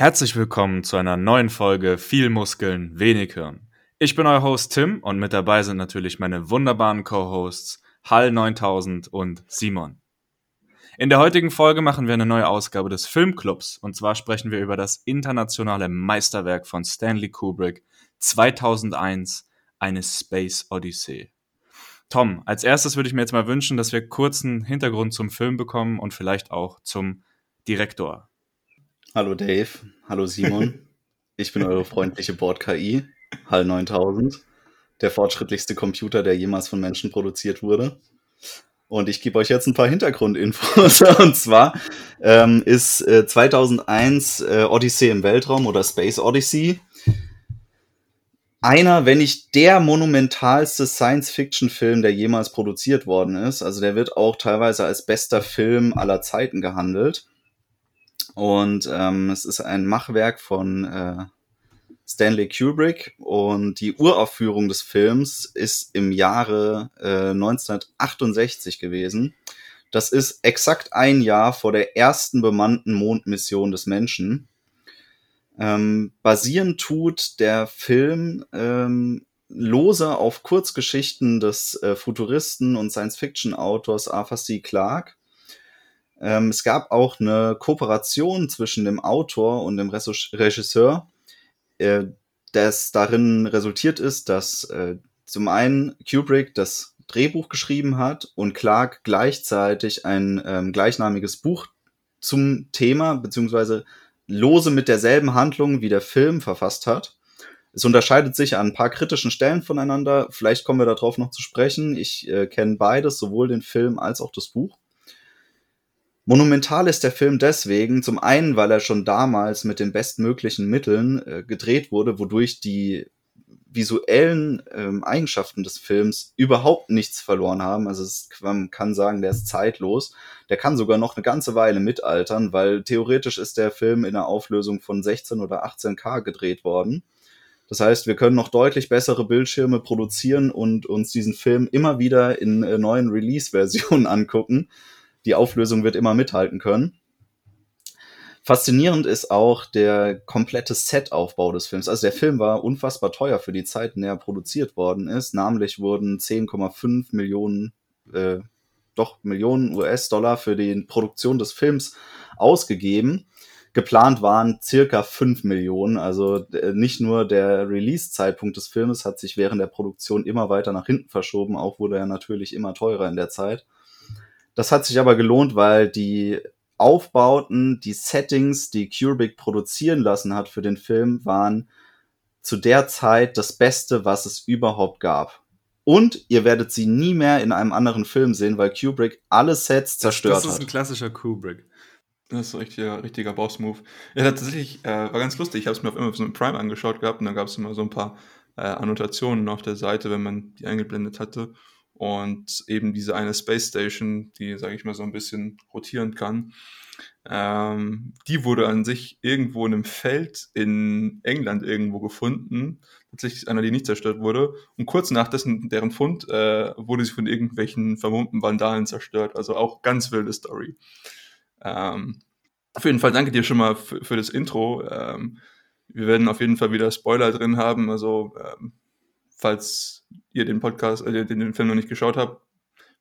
Herzlich willkommen zu einer neuen Folge Viel Muskeln, wenig Hirn. Ich bin euer Host Tim und mit dabei sind natürlich meine wunderbaren Co-Hosts Hall 9000 und Simon. In der heutigen Folge machen wir eine neue Ausgabe des Filmclubs und zwar sprechen wir über das internationale Meisterwerk von Stanley Kubrick 2001, eine Space Odyssey. Tom, als erstes würde ich mir jetzt mal wünschen, dass wir kurzen Hintergrund zum Film bekommen und vielleicht auch zum Direktor. Hallo Dave, hallo Simon. Ich bin eure freundliche Bord-KI, HAL 9000, der fortschrittlichste Computer, der jemals von Menschen produziert wurde. Und ich gebe euch jetzt ein paar Hintergrundinfos. Und zwar ähm, ist äh, 2001 äh, Odyssey im Weltraum oder Space Odyssey einer, wenn nicht der monumentalste Science-Fiction-Film, der jemals produziert worden ist. Also der wird auch teilweise als bester Film aller Zeiten gehandelt. Und ähm, es ist ein Machwerk von äh, Stanley Kubrick und die Uraufführung des Films ist im Jahre äh, 1968 gewesen. Das ist exakt ein Jahr vor der ersten bemannten Mondmission des Menschen. Ähm, basieren tut der Film ähm, lose auf Kurzgeschichten des äh, Futuristen und Science-Fiction-Autors Arthur C. Clarke ähm, es gab auch eine Kooperation zwischen dem Autor und dem Regisseur, äh, das darin resultiert ist, dass äh, zum einen Kubrick das Drehbuch geschrieben hat und Clark gleichzeitig ein ähm, gleichnamiges Buch zum Thema beziehungsweise lose mit derselben Handlung wie der Film verfasst hat. Es unterscheidet sich an ein paar kritischen Stellen voneinander. Vielleicht kommen wir darauf noch zu sprechen. Ich äh, kenne beides, sowohl den Film als auch das Buch. Monumental ist der Film deswegen, zum einen, weil er schon damals mit den bestmöglichen Mitteln äh, gedreht wurde, wodurch die visuellen ähm, Eigenschaften des Films überhaupt nichts verloren haben. Also es, man kann sagen, der ist zeitlos. Der kann sogar noch eine ganze Weile mitaltern, weil theoretisch ist der Film in einer Auflösung von 16 oder 18K gedreht worden. Das heißt, wir können noch deutlich bessere Bildschirme produzieren und uns diesen Film immer wieder in äh, neuen Release-Versionen angucken die Auflösung wird immer mithalten können. Faszinierend ist auch der komplette Setaufbau des Films. Also der Film war unfassbar teuer für die Zeit, in der er produziert worden ist. Namentlich wurden 10,5 Millionen, äh, doch Millionen US-Dollar für die Produktion des Films ausgegeben. Geplant waren circa 5 Millionen. Also äh, nicht nur der Release-Zeitpunkt des Filmes hat sich während der Produktion immer weiter nach hinten verschoben, auch wurde er natürlich immer teurer in der Zeit. Das hat sich aber gelohnt, weil die Aufbauten, die Settings, die Kubrick produzieren lassen hat für den Film, waren zu der Zeit das Beste, was es überhaupt gab. Und ihr werdet sie nie mehr in einem anderen Film sehen, weil Kubrick alle Sets zerstört hat. Das ist ein klassischer Kubrick. Das ist ein richtiger, richtiger Boss-Move. Ja, tatsächlich äh, war ganz lustig. Ich habe es mir auf Amazon Prime angeschaut gehabt und da gab es immer so ein paar äh, Annotationen auf der Seite, wenn man die eingeblendet hatte und eben diese eine Space Station, die, sage ich mal, so ein bisschen rotieren kann, ähm, die wurde an sich irgendwo in einem Feld in England irgendwo gefunden. Tatsächlich einer, die nicht zerstört wurde. Und kurz nach dessen, deren Fund äh, wurde sie von irgendwelchen vermummten Vandalen zerstört. Also auch ganz wilde Story. Ähm, auf jeden Fall danke dir schon mal für, das Intro. Ähm, wir werden auf jeden Fall wieder Spoiler drin haben. Also ähm, falls ihr den Podcast, äh, den, den Film noch nicht geschaut habt,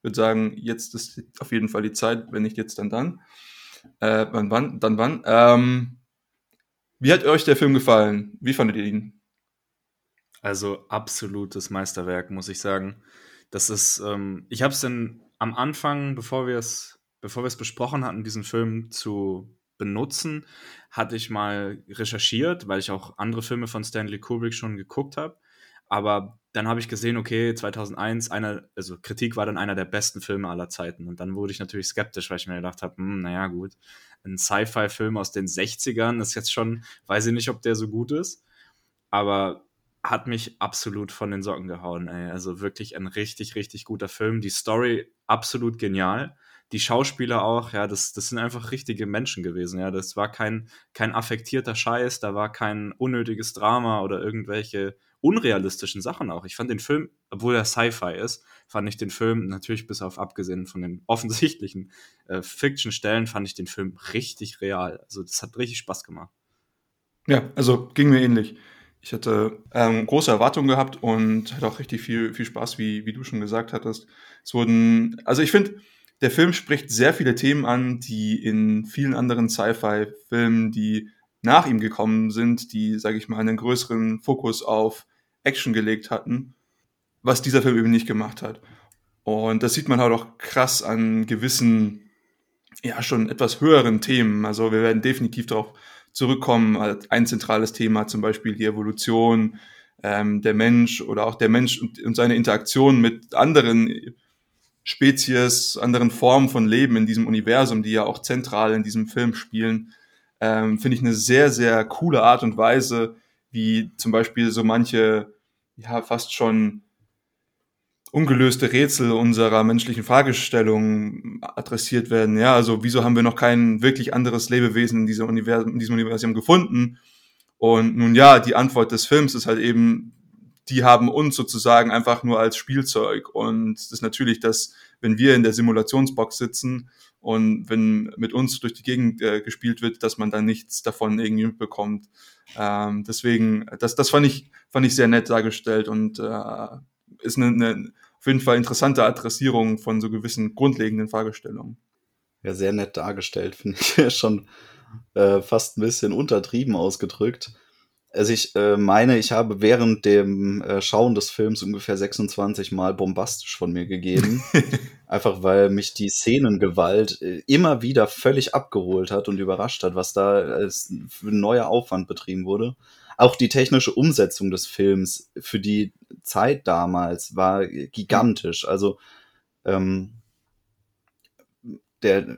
würde sagen, jetzt ist auf jeden Fall die Zeit, wenn nicht jetzt, dann dann. Äh, wann, wann, dann wann. Ähm, wie hat euch der Film gefallen? Wie fandet ihr ihn? Also absolutes Meisterwerk, muss ich sagen. Das ist, ähm, ich habe es dann am Anfang, bevor wir es, bevor wir es besprochen hatten, diesen Film zu benutzen, hatte ich mal recherchiert, weil ich auch andere Filme von Stanley Kubrick schon geguckt habe. Aber dann habe ich gesehen, okay, 2001, einer, also Kritik war dann einer der besten Filme aller Zeiten. Und dann wurde ich natürlich skeptisch, weil ich mir gedacht habe, hm, naja, gut, ein Sci-Fi-Film aus den 60ern ist jetzt schon, weiß ich nicht, ob der so gut ist, aber hat mich absolut von den Socken gehauen. Ey. Also wirklich ein richtig, richtig guter Film. Die Story absolut genial. Die Schauspieler auch, ja, das, das sind einfach richtige Menschen gewesen. Ja, das war kein, kein affektierter Scheiß, da war kein unnötiges Drama oder irgendwelche unrealistischen Sachen auch. Ich fand den Film, obwohl er Sci-Fi ist, fand ich den Film natürlich bis auf abgesehen von den offensichtlichen äh, Fiction-Stellen, fand ich den Film richtig real. Also das hat richtig Spaß gemacht. Ja, also ging mir ähnlich. Ich hatte ähm, große Erwartungen gehabt und hatte auch richtig viel, viel Spaß, wie, wie du schon gesagt hattest. Es wurden, also ich finde, der Film spricht sehr viele Themen an, die in vielen anderen Sci-Fi-Filmen, die nach ihm gekommen sind, die, sage ich mal, einen größeren Fokus auf Action gelegt hatten, was dieser Film eben nicht gemacht hat. Und das sieht man halt auch krass an gewissen, ja, schon etwas höheren Themen. Also wir werden definitiv darauf zurückkommen. Ein zentrales Thema zum Beispiel die Evolution, ähm, der Mensch oder auch der Mensch und, und seine Interaktion mit anderen Spezies, anderen Formen von Leben in diesem Universum, die ja auch zentral in diesem Film spielen, ähm, finde ich eine sehr, sehr coole Art und Weise, wie zum Beispiel so manche, ja, fast schon ungelöste Rätsel unserer menschlichen Fragestellungen adressiert werden. Ja, also wieso haben wir noch kein wirklich anderes Lebewesen in diesem Universum, in diesem Universum gefunden? Und nun ja, die Antwort des Films ist halt eben, die haben uns sozusagen einfach nur als Spielzeug. Und das ist natürlich, dass wenn wir in der Simulationsbox sitzen und wenn mit uns durch die Gegend äh, gespielt wird, dass man dann nichts davon irgendwie mitbekommt. Ähm, deswegen, das, das fand ich, fand ich sehr nett dargestellt und äh, ist eine, eine auf jeden Fall interessante Adressierung von so gewissen grundlegenden Fragestellungen. Ja, sehr nett dargestellt, finde ich schon äh, fast ein bisschen untertrieben ausgedrückt. Also ich äh, meine, ich habe während dem äh, Schauen des Films ungefähr 26 Mal bombastisch von mir gegeben. Einfach weil mich die Szenengewalt äh, immer wieder völlig abgeholt hat und überrascht hat, was da als neuer Aufwand betrieben wurde. Auch die technische Umsetzung des Films für die Zeit damals war gigantisch. Also ähm, der,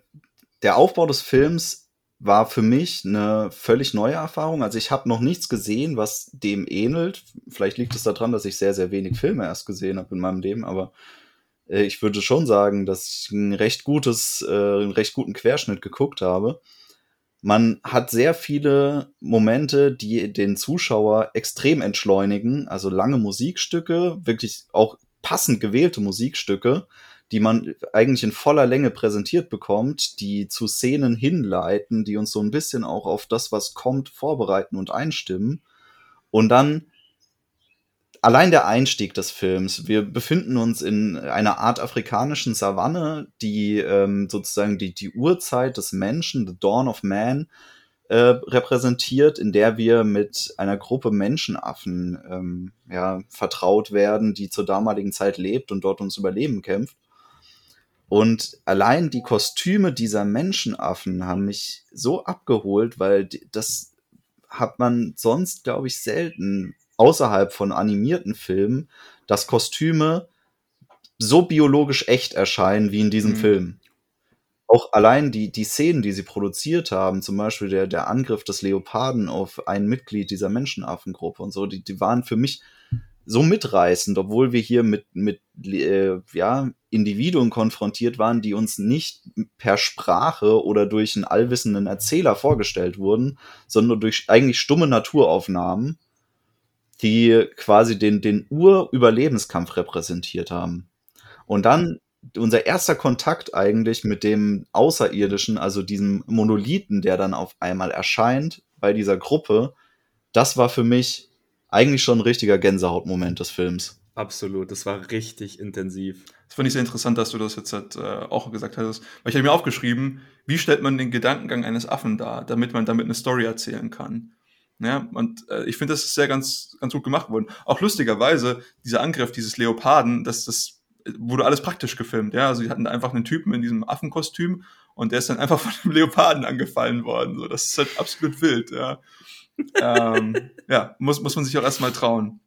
der Aufbau des Films war für mich eine völlig neue Erfahrung. Also ich habe noch nichts gesehen, was dem ähnelt. Vielleicht liegt es daran, dass ich sehr, sehr wenig Filme erst gesehen habe in meinem Leben, aber ich würde schon sagen, dass ich ein recht gutes, äh, einen recht guten Querschnitt geguckt habe. Man hat sehr viele Momente, die den Zuschauer extrem entschleunigen, also lange Musikstücke, wirklich auch passend gewählte Musikstücke, die man eigentlich in voller Länge präsentiert bekommt, die zu Szenen hinleiten, die uns so ein bisschen auch auf das, was kommt, vorbereiten und einstimmen. Und dann allein der Einstieg des Films. Wir befinden uns in einer Art afrikanischen Savanne, die ähm, sozusagen die, die Urzeit des Menschen, the Dawn of Man, äh, repräsentiert, in der wir mit einer Gruppe Menschenaffen ähm, ja, vertraut werden, die zur damaligen Zeit lebt und dort ums Überleben kämpft. Und allein die Kostüme dieser Menschenaffen haben mich so abgeholt, weil das hat man sonst, glaube ich, selten außerhalb von animierten Filmen, dass Kostüme so biologisch echt erscheinen wie in diesem mhm. Film. Auch allein die, die Szenen, die sie produziert haben, zum Beispiel der, der Angriff des Leoparden auf ein Mitglied dieser Menschenaffengruppe und so, die, die waren für mich so mitreißend, obwohl wir hier mit, mit äh, ja, Individuen konfrontiert waren, die uns nicht per Sprache oder durch einen allwissenden Erzähler vorgestellt wurden, sondern durch eigentlich stumme Naturaufnahmen, die quasi den, den Ur-Überlebenskampf repräsentiert haben. Und dann unser erster Kontakt eigentlich mit dem Außerirdischen, also diesem Monolithen, der dann auf einmal erscheint bei dieser Gruppe, das war für mich eigentlich schon ein richtiger Gänsehautmoment des Films. Absolut, das war richtig intensiv. Das fand ich sehr interessant, dass du das jetzt halt, äh, auch gesagt hast. Weil ich habe mir aufgeschrieben, wie stellt man den Gedankengang eines Affen dar, damit man damit eine Story erzählen kann. Ja, und äh, ich finde, das ist sehr ganz, ganz gut gemacht worden. Auch lustigerweise, dieser Angriff dieses Leoparden, das, das wurde alles praktisch gefilmt. Ja, also sie hatten einfach einen Typen in diesem Affenkostüm und der ist dann einfach von dem Leoparden angefallen worden. So, das ist halt absolut wild, ja ähm, ja, muss, muss man sich auch erstmal trauen.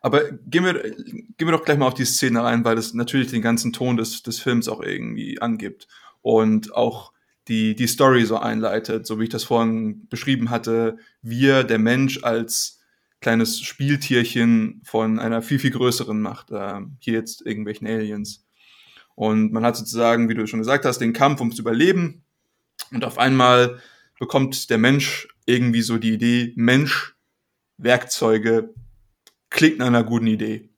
Aber gehen wir, gehen wir doch gleich mal auf die Szene rein, weil das natürlich den ganzen Ton des, des Films auch irgendwie angibt und auch die, die Story so einleitet, so wie ich das vorhin beschrieben hatte. Wir, der Mensch, als kleines Spieltierchen von einer viel, viel größeren Macht, äh, hier jetzt irgendwelchen Aliens. Und man hat sozusagen, wie du schon gesagt hast, den Kampf ums Überleben. Und auf einmal bekommt der Mensch irgendwie so die Idee, Mensch, Werkzeuge, klingt nach einer guten Idee.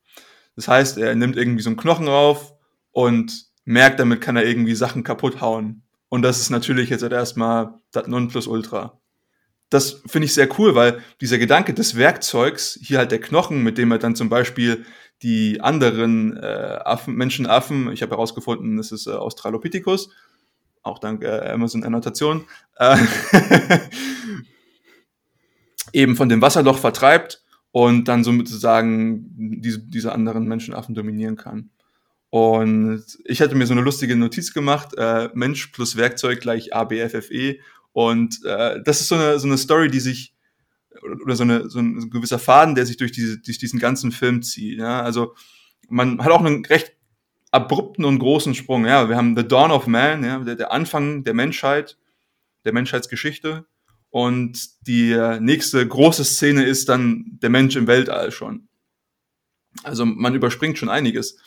Das heißt, er nimmt irgendwie so einen Knochen rauf und merkt, damit kann er irgendwie Sachen kaputt hauen. Und das ist natürlich jetzt erstmal das Nonplusultra. das finde ich sehr cool, weil dieser Gedanke des Werkzeugs, hier halt der Knochen, mit dem er dann zum Beispiel die anderen äh, Affen, Menschenaffen, ich habe herausgefunden, das ist äh, Australopithecus, auch dank äh, Amazon Annotation, äh, eben von dem Wasserloch vertreibt und dann somit sozusagen diese, diese anderen Menschenaffen dominieren kann. Und ich hatte mir so eine lustige Notiz gemacht, äh, Mensch plus Werkzeug gleich ABFFE. Und äh, das ist so eine, so eine Story, die sich, oder so, eine, so ein gewisser Faden, der sich durch, diese, durch diesen ganzen Film zieht. Ja? Also man hat auch einen recht abrupten und großen Sprung. Ja? Wir haben The Dawn of Man, ja? der, der Anfang der Menschheit, der Menschheitsgeschichte. Und die nächste große Szene ist dann der Mensch im Weltall schon. Also man überspringt schon einiges.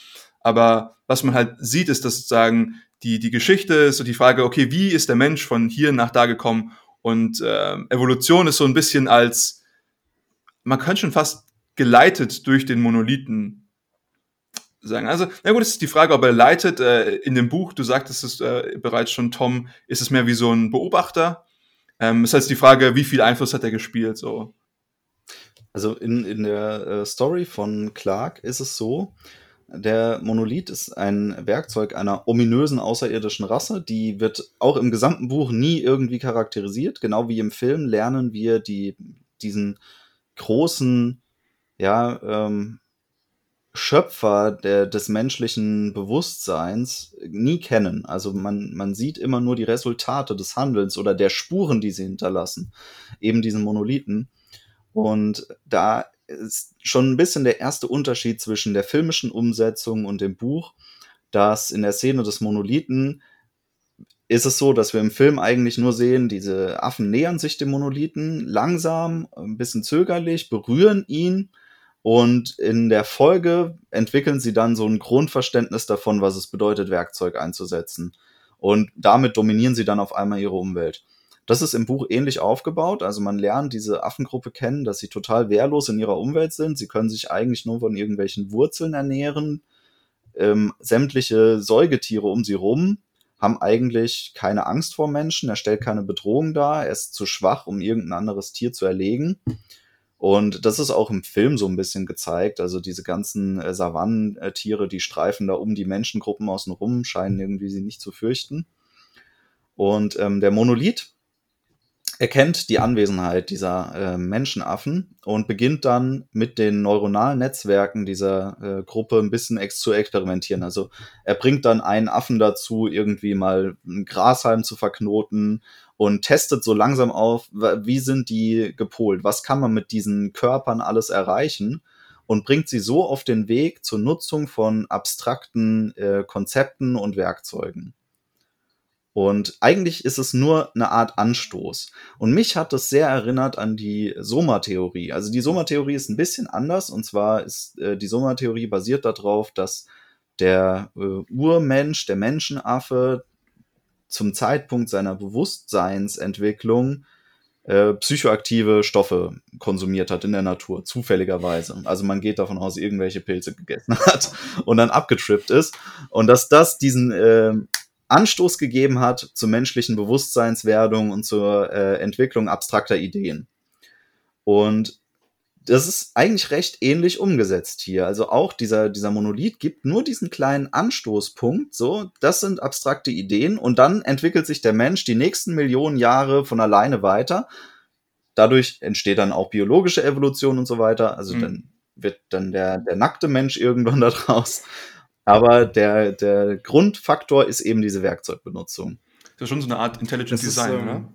Aber was man halt sieht, ist, dass sozusagen die, die Geschichte ist so die Frage, okay, wie ist der Mensch von hier nach da gekommen? Und äh, Evolution ist so ein bisschen als, man könnte schon fast geleitet durch den Monolithen sagen. Also, na gut, es ist die Frage, ob er leitet. Äh, in dem Buch, du sagtest es äh, bereits schon, Tom, ist es mehr wie so ein Beobachter. Ähm, ist halt die Frage, wie viel Einfluss hat er gespielt, so. Also in, in der äh, Story von Clark ist es so, der Monolith ist ein Werkzeug einer ominösen außerirdischen Rasse. Die wird auch im gesamten Buch nie irgendwie charakterisiert. Genau wie im Film lernen wir die, diesen großen, ja, ähm, Schöpfer der, des menschlichen Bewusstseins nie kennen. Also man, man sieht immer nur die Resultate des Handelns oder der Spuren, die sie hinterlassen. Eben diesen Monolithen. Und da ist schon ein bisschen der erste Unterschied zwischen der filmischen Umsetzung und dem Buch, dass in der Szene des Monolithen ist es so, dass wir im Film eigentlich nur sehen, diese Affen nähern sich dem Monolithen langsam, ein bisschen zögerlich, berühren ihn und in der Folge entwickeln sie dann so ein Grundverständnis davon, was es bedeutet, Werkzeug einzusetzen. Und damit dominieren sie dann auf einmal ihre Umwelt. Das ist im Buch ähnlich aufgebaut. Also man lernt diese Affengruppe kennen, dass sie total wehrlos in ihrer Umwelt sind. Sie können sich eigentlich nur von irgendwelchen Wurzeln ernähren. Ähm, sämtliche Säugetiere um sie rum haben eigentlich keine Angst vor Menschen. Er stellt keine Bedrohung dar. Er ist zu schwach, um irgendein anderes Tier zu erlegen. Und das ist auch im Film so ein bisschen gezeigt. Also diese ganzen äh, Savannentiere, die streifen da um die Menschengruppen außen rum, scheinen irgendwie sie nicht zu fürchten. Und ähm, der Monolith erkennt die Anwesenheit dieser äh, Menschenaffen und beginnt dann mit den neuronalen Netzwerken dieser äh, Gruppe ein bisschen ex zu experimentieren. Also er bringt dann einen Affen dazu, irgendwie mal einen Grashalm zu verknoten und testet so langsam auf, wie sind die gepolt, was kann man mit diesen Körpern alles erreichen und bringt sie so auf den Weg zur Nutzung von abstrakten äh, Konzepten und Werkzeugen. Und eigentlich ist es nur eine Art Anstoß. Und mich hat das sehr erinnert an die Soma-Theorie. Also die Soma-Theorie ist ein bisschen anders. Und zwar ist äh, die Soma-Theorie basiert darauf, dass der äh, Urmensch, der Menschenaffe, zum Zeitpunkt seiner Bewusstseinsentwicklung äh, psychoaktive Stoffe konsumiert hat in der Natur, zufälligerweise. Also man geht davon aus, irgendwelche Pilze gegessen hat und dann abgetrippt ist. Und dass das diesen äh, Anstoß gegeben hat zur menschlichen Bewusstseinswerdung und zur äh, Entwicklung abstrakter Ideen. Und das ist eigentlich recht ähnlich umgesetzt hier. Also auch dieser, dieser Monolith gibt nur diesen kleinen Anstoßpunkt, so, das sind abstrakte Ideen und dann entwickelt sich der Mensch die nächsten Millionen Jahre von alleine weiter. Dadurch entsteht dann auch biologische Evolution und so weiter. Also mhm. dann wird dann der, der nackte Mensch irgendwann daraus. Aber der, der Grundfaktor ist eben diese Werkzeugbenutzung. Das ist schon so eine Art Intelligent das Design, ist, ähm, oder?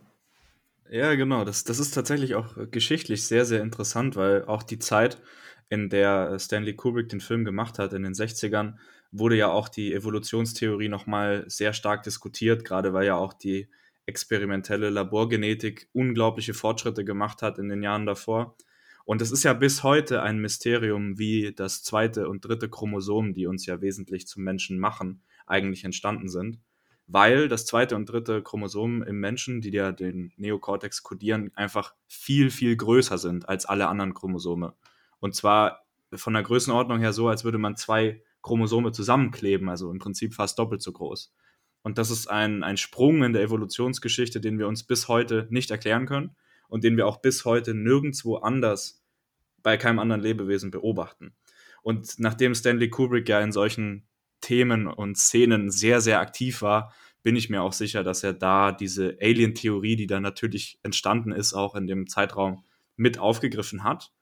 Ja, genau. Das, das ist tatsächlich auch geschichtlich sehr, sehr interessant, weil auch die Zeit, in der Stanley Kubrick den Film gemacht hat, in den 60ern, wurde ja auch die Evolutionstheorie nochmal sehr stark diskutiert, gerade weil ja auch die experimentelle Laborgenetik unglaubliche Fortschritte gemacht hat in den Jahren davor. Und es ist ja bis heute ein Mysterium, wie das zweite und dritte Chromosom, die uns ja wesentlich zum Menschen machen, eigentlich entstanden sind. Weil das zweite und dritte Chromosom im Menschen, die ja den Neokortex kodieren, einfach viel, viel größer sind als alle anderen Chromosome. Und zwar von der Größenordnung her so, als würde man zwei Chromosome zusammenkleben, also im Prinzip fast doppelt so groß. Und das ist ein, ein Sprung in der Evolutionsgeschichte, den wir uns bis heute nicht erklären können. Und den wir auch bis heute nirgendwo anders bei keinem anderen Lebewesen beobachten. Und nachdem Stanley Kubrick ja in solchen Themen und Szenen sehr, sehr aktiv war, bin ich mir auch sicher, dass er da diese Alien-Theorie, die da natürlich entstanden ist, auch in dem Zeitraum mit aufgegriffen hat.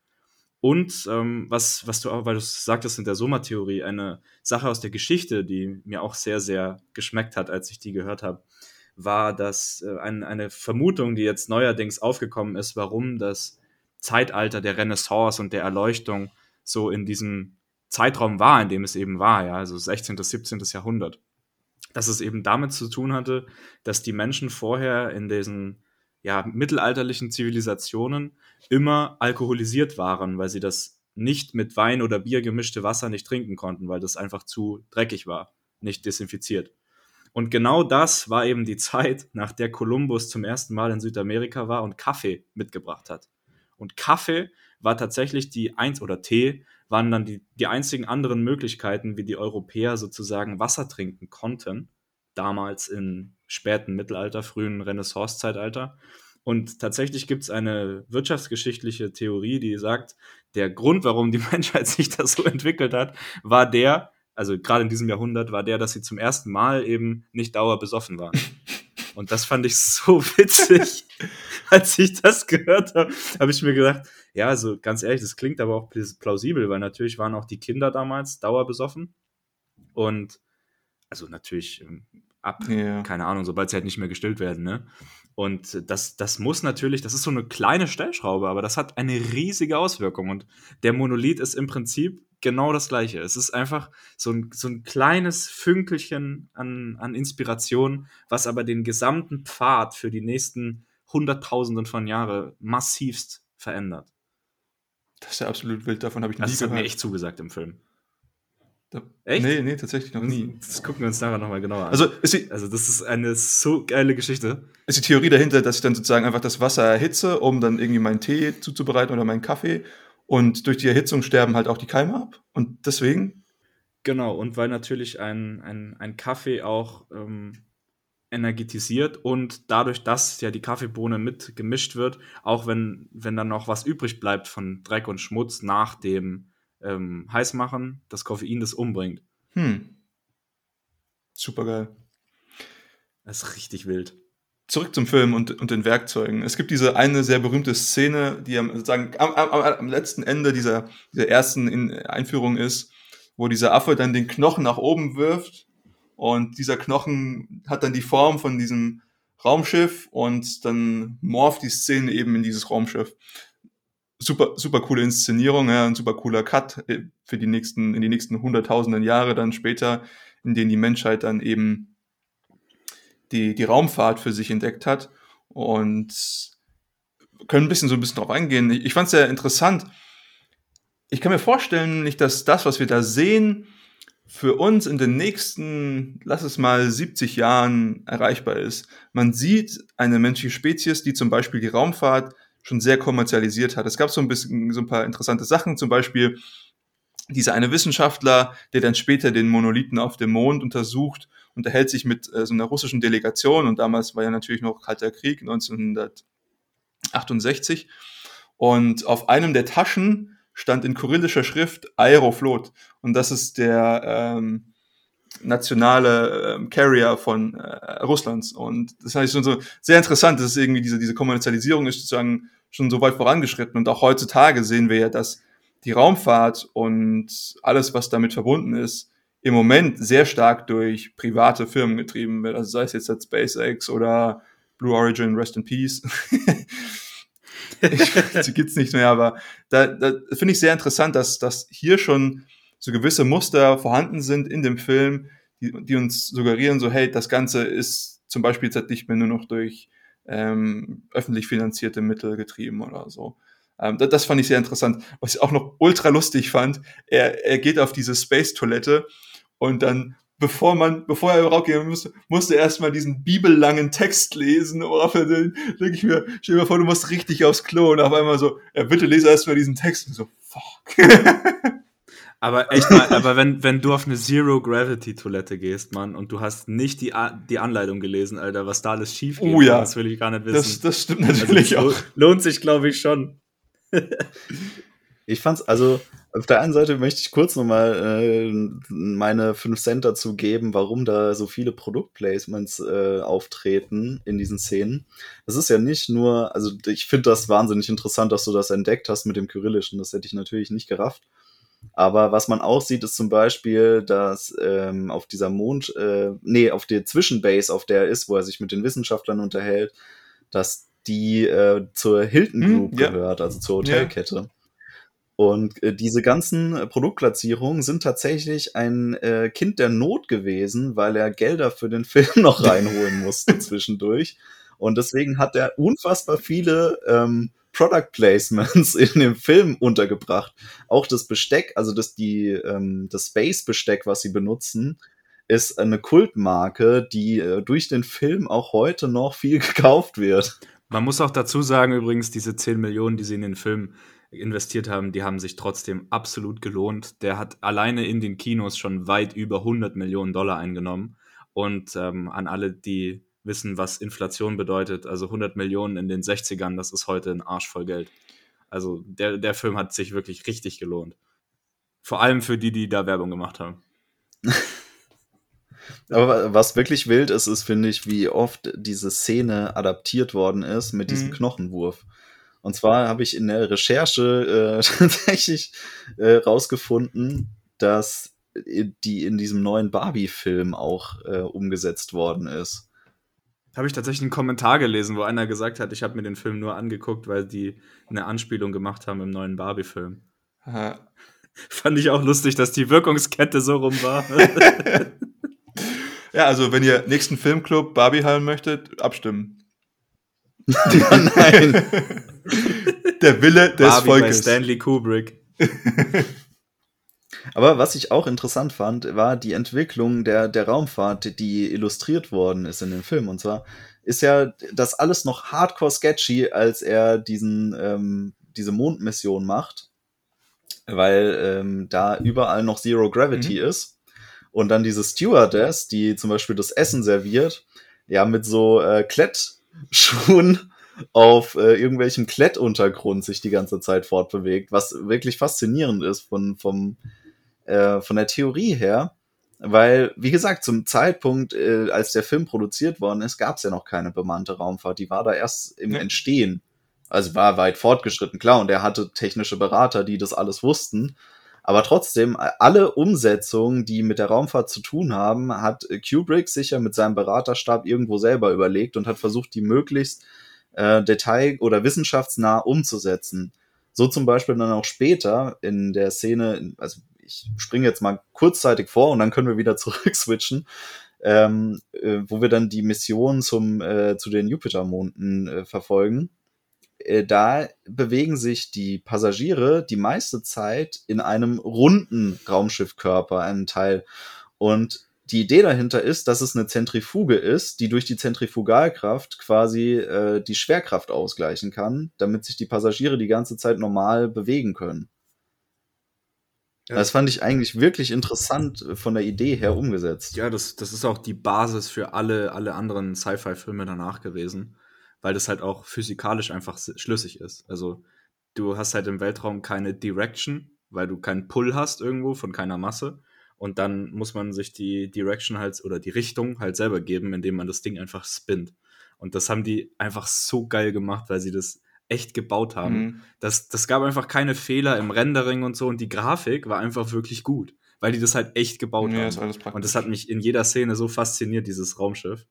Und ähm, was, was du auch, weil du sagtest in der Soma-Theorie, eine Sache aus der Geschichte, die mir auch sehr, sehr geschmeckt hat, als ich die gehört habe, war, dass äh, ein, eine Vermutung, die jetzt neuerdings aufgekommen ist, warum das Zeitalter der Renaissance und der Erleuchtung so in diesem Zeitraum war, in dem es eben war, ja, also 16. bis 17. Jahrhundert. Dass es eben damit zu tun hatte, dass die Menschen vorher in diesen ja, mittelalterlichen Zivilisationen immer alkoholisiert waren, weil sie das nicht mit Wein oder Bier gemischte Wasser nicht trinken konnten, weil das einfach zu dreckig war, nicht desinfiziert. Und genau das war eben die Zeit, nach der Kolumbus zum ersten Mal in Südamerika war und Kaffee mitgebracht hat. Und Kaffee war tatsächlich die eins oder Tee waren dann die, die einzigen anderen Möglichkeiten, wie die Europäer sozusagen Wasser trinken konnten, damals im späten Mittelalter, frühen Renaissance-Zeitalter. Und tatsächlich gibt es eine wirtschaftsgeschichtliche Theorie, die sagt, der Grund, warum die Menschheit sich das so entwickelt hat, war der, also gerade in diesem Jahrhundert, war der, dass sie zum ersten Mal eben nicht dauerbesoffen waren. Und das fand ich so witzig. Als ich das gehört habe, habe ich mir gedacht, ja, also ganz ehrlich, das klingt aber auch plausibel, weil natürlich waren auch die Kinder damals dauerbesoffen. Und also natürlich ähm, ab, ja. keine Ahnung, sobald sie halt nicht mehr gestillt werden, ne? Und das, das muss natürlich, das ist so eine kleine Stellschraube, aber das hat eine riesige Auswirkung. Und der Monolith ist im Prinzip genau das Gleiche. Es ist einfach so ein, so ein kleines Fünkelchen an, an Inspiration, was aber den gesamten Pfad für die nächsten Hunderttausenden von Jahren massivst verändert. Das ist ja absolut wild, davon habe ich das nie gehört. Das hat mir echt zugesagt im Film. Da, Echt? Nee, nee, tatsächlich noch nie. Das, gucken wir uns nachher nochmal genauer an. Also, die, also, das ist eine so geile Geschichte. Ist die Theorie dahinter, dass ich dann sozusagen einfach das Wasser erhitze, um dann irgendwie meinen Tee zuzubereiten oder meinen Kaffee und durch die Erhitzung sterben halt auch die Keime ab und deswegen? Genau, und weil natürlich ein, ein, ein Kaffee auch ähm, energetisiert und dadurch, dass ja die Kaffeebohne mit gemischt wird, auch wenn, wenn dann noch was übrig bleibt von Dreck und Schmutz nach dem ähm, heiß machen, das Koffein das umbringt. Hm. Super geil. Das ist richtig wild. Zurück zum Film und, und den Werkzeugen. Es gibt diese eine sehr berühmte Szene, die am, sozusagen am, am, am letzten Ende dieser, dieser ersten In Einführung ist, wo dieser Affe dann den Knochen nach oben wirft und dieser Knochen hat dann die Form von diesem Raumschiff und dann morpht die Szene eben in dieses Raumschiff super, super coole Inszenierung, ja, ein super cooler Cut äh, für die nächsten, in die nächsten hunderttausenden Jahre dann später, in denen die Menschheit dann eben die, die Raumfahrt für sich entdeckt hat und können ein bisschen so ein bisschen drauf eingehen. Ich, ich fand es sehr interessant. Ich kann mir vorstellen, nicht, dass das, was wir da sehen, für uns in den nächsten, lass es mal 70 Jahren erreichbar ist. Man sieht eine menschliche Spezies, die zum Beispiel die Raumfahrt schon sehr kommerzialisiert hat. Es gab so ein bisschen so ein paar interessante Sachen, zum Beispiel dieser eine Wissenschaftler, der dann später den Monolithen auf dem Mond untersucht, unterhält sich mit äh, so einer russischen Delegation und damals war ja natürlich noch Kalter Krieg 1968 und auf einem der Taschen stand in kyrillischer Schrift Aeroflot. Und das ist der ähm, nationale ähm, Carrier von äh, Russlands. Und das schon so sehr interessant, dass irgendwie diese diese Kommerzialisierung ist sozusagen schon so weit vorangeschritten. Und auch heutzutage sehen wir ja, dass die Raumfahrt und alles, was damit verbunden ist, im Moment sehr stark durch private Firmen getrieben wird. Also sei es jetzt SpaceX oder Blue Origin, Rest in Peace. ich, sie gibt's nicht mehr, aber da, da finde ich sehr interessant, dass, dass hier schon so gewisse Muster vorhanden sind in dem Film, die, die uns suggerieren, so hey, das Ganze ist zum Beispiel jetzt nicht mehr nur noch durch ähm, öffentlich finanzierte Mittel getrieben oder so. Ähm, das, das fand ich sehr interessant. Was ich auch noch ultra lustig fand, er, er geht auf diese Space-Toilette und dann bevor man, bevor er rausgehen musste, musste er erstmal diesen bibellangen Text lesen, worauf er dann, denke ich mir, stell dir mal vor, du musst richtig aufs Klo und auf einmal so, ja, bitte lese erstmal diesen Text und so, fuck. Aber echt mal, aber wenn, wenn du auf eine Zero-Gravity-Toilette gehst, Mann, und du hast nicht die, die Anleitung gelesen, Alter, was da alles schief geht, Oh ja. das will ich gar nicht wissen. Das, das stimmt Also natürlich das auch. lo- lohnt sich, glaube ich, schon. Ich fand's, also auf der einen Seite möchte ich kurz nochmal äh, meine 5 Cent dazu geben, warum da so viele Produktplacements äh, auftreten in diesen Szenen. Das ist ja nicht nur, also ich finde das wahnsinnig interessant, dass du das entdeckt hast mit dem Kyrillischen. Das hätte ich natürlich nicht gerafft. Aber was man auch sieht, ist zum Beispiel, dass ähm, auf dieser Mond, äh, nee, auf der Zwischenbase, auf der er ist, wo er sich mit den Wissenschaftlern unterhält, dass die äh, zur Hilton Hm, Group ja. gehört, also zur Hotelkette. Und äh, diese ganzen äh, Produktplatzierungen sind tatsächlich ein äh, Kind der Not gewesen, weil er Gelder für den Film noch reinholen musste zwischendurch. Und deswegen hat er unfassbar viele ähm, Product Placements in dem Film untergebracht. Auch das Besteck, also das, die, ähm, das Space-Besteck, was sie benutzen, ist eine Kultmarke, die äh, durch den Film auch heute noch viel gekauft wird. Man muss auch dazu sagen, übrigens, diese 10 Millionen, die sie in den Film investiert haben, die haben sich trotzdem absolut gelohnt. Der hat alleine in den Kinos schon weit über 100 Millionen Dollar eingenommen. Und ähm, an alle, die wissen, was Inflation bedeutet, also 100 Millionen in den 60ern, das ist heute ein Arsch voll Geld. Also der, der Film hat sich wirklich richtig gelohnt. Vor allem für die, die da Werbung gemacht haben. Aber was wirklich wild ist, ist, finde ich, wie oft diese Szene adaptiert worden ist mit diesem Mhm. Knochenwurf. Und zwar habe ich in der Recherche äh, tatsächlich äh, rausgefunden, dass die in diesem neuen Barbie-Film auch äh, umgesetzt worden ist. Habe ich tatsächlich einen Kommentar gelesen, wo einer gesagt hat, ich habe mir den Film nur angeguckt, weil die eine Anspielung gemacht haben im neuen Barbie-Film. Fand ich auch lustig, dass die Wirkungskette so rum war. Ja, also wenn ihr nächsten Filmclub Barbie heilen möchtet, abstimmen. Nein. Der Wille des Barbie bei Volkes. Stanley Kubrick. Aber was ich auch interessant fand, war die Entwicklung der, der Raumfahrt, die illustriert worden ist in dem Film. Und zwar ist ja das alles noch hardcore sketchy, als er diesen, ähm, diese Mondmission macht, weil ähm, da überall noch Zero Gravity ist. Und dann diese Stewardess, die zum Beispiel das Essen serviert, ja, mit so äh, Klettschuhen auf äh, irgendwelchem Klettuntergrund sich die ganze Zeit fortbewegt, was wirklich faszinierend ist von, vom, äh, von der Theorie her. Weil, wie gesagt, zum Zeitpunkt, äh, als der Film produziert worden ist, gab es ja noch keine bemannte Raumfahrt. Die war da erst im Ja. Entstehen. Also war weit fortgeschritten, klar. Und er hatte technische Berater, die das alles wussten. Aber trotzdem, alle Umsetzungen, die mit der Raumfahrt zu tun haben, hat äh, Kubrick sicher mit seinem Beraterstab irgendwo selber überlegt und hat versucht, die möglichst äh, detail- oder wissenschaftsnah umzusetzen. So zum Beispiel dann auch später in der Szene, also ich springe jetzt mal kurzzeitig vor und dann können wir wieder zurück-switchen, ähm, äh, wo wir dann die Mission zum, äh, zu den Jupitermonden äh, verfolgen. Äh, da bewegen sich die Passagiere die meiste Zeit in einem runden Raumschiffkörper, einen Teil. Und die Idee dahinter ist, dass es eine Zentrifuge ist, die durch die Zentrifugalkraft quasi äh, die Schwerkraft ausgleichen kann, damit sich die Passagiere die ganze Zeit normal bewegen können. Ja. Das fand ich eigentlich wirklich interessant äh, von der Idee her umgesetzt. Ja, das, das ist auch die Basis für alle, alle anderen Sci-Fi-Filme danach gewesen, weil das halt auch physikalisch einfach schlüssig ist. Also du hast halt im Weltraum keine Direction, weil du keinen Pull hast irgendwo von keiner Masse. Und dann muss man sich die Direction halt oder die Richtung halt selber geben, indem man das Ding einfach spinnt. Und das haben die einfach so geil gemacht, weil sie das echt gebaut haben. Mhm. Das, das gab einfach keine Fehler im Rendering und so und die Grafik war einfach wirklich gut, weil die das halt echt gebaut Ja, haben. ist alles praktisch. Und das hat mich in jeder Szene so fasziniert, dieses Raumschiff.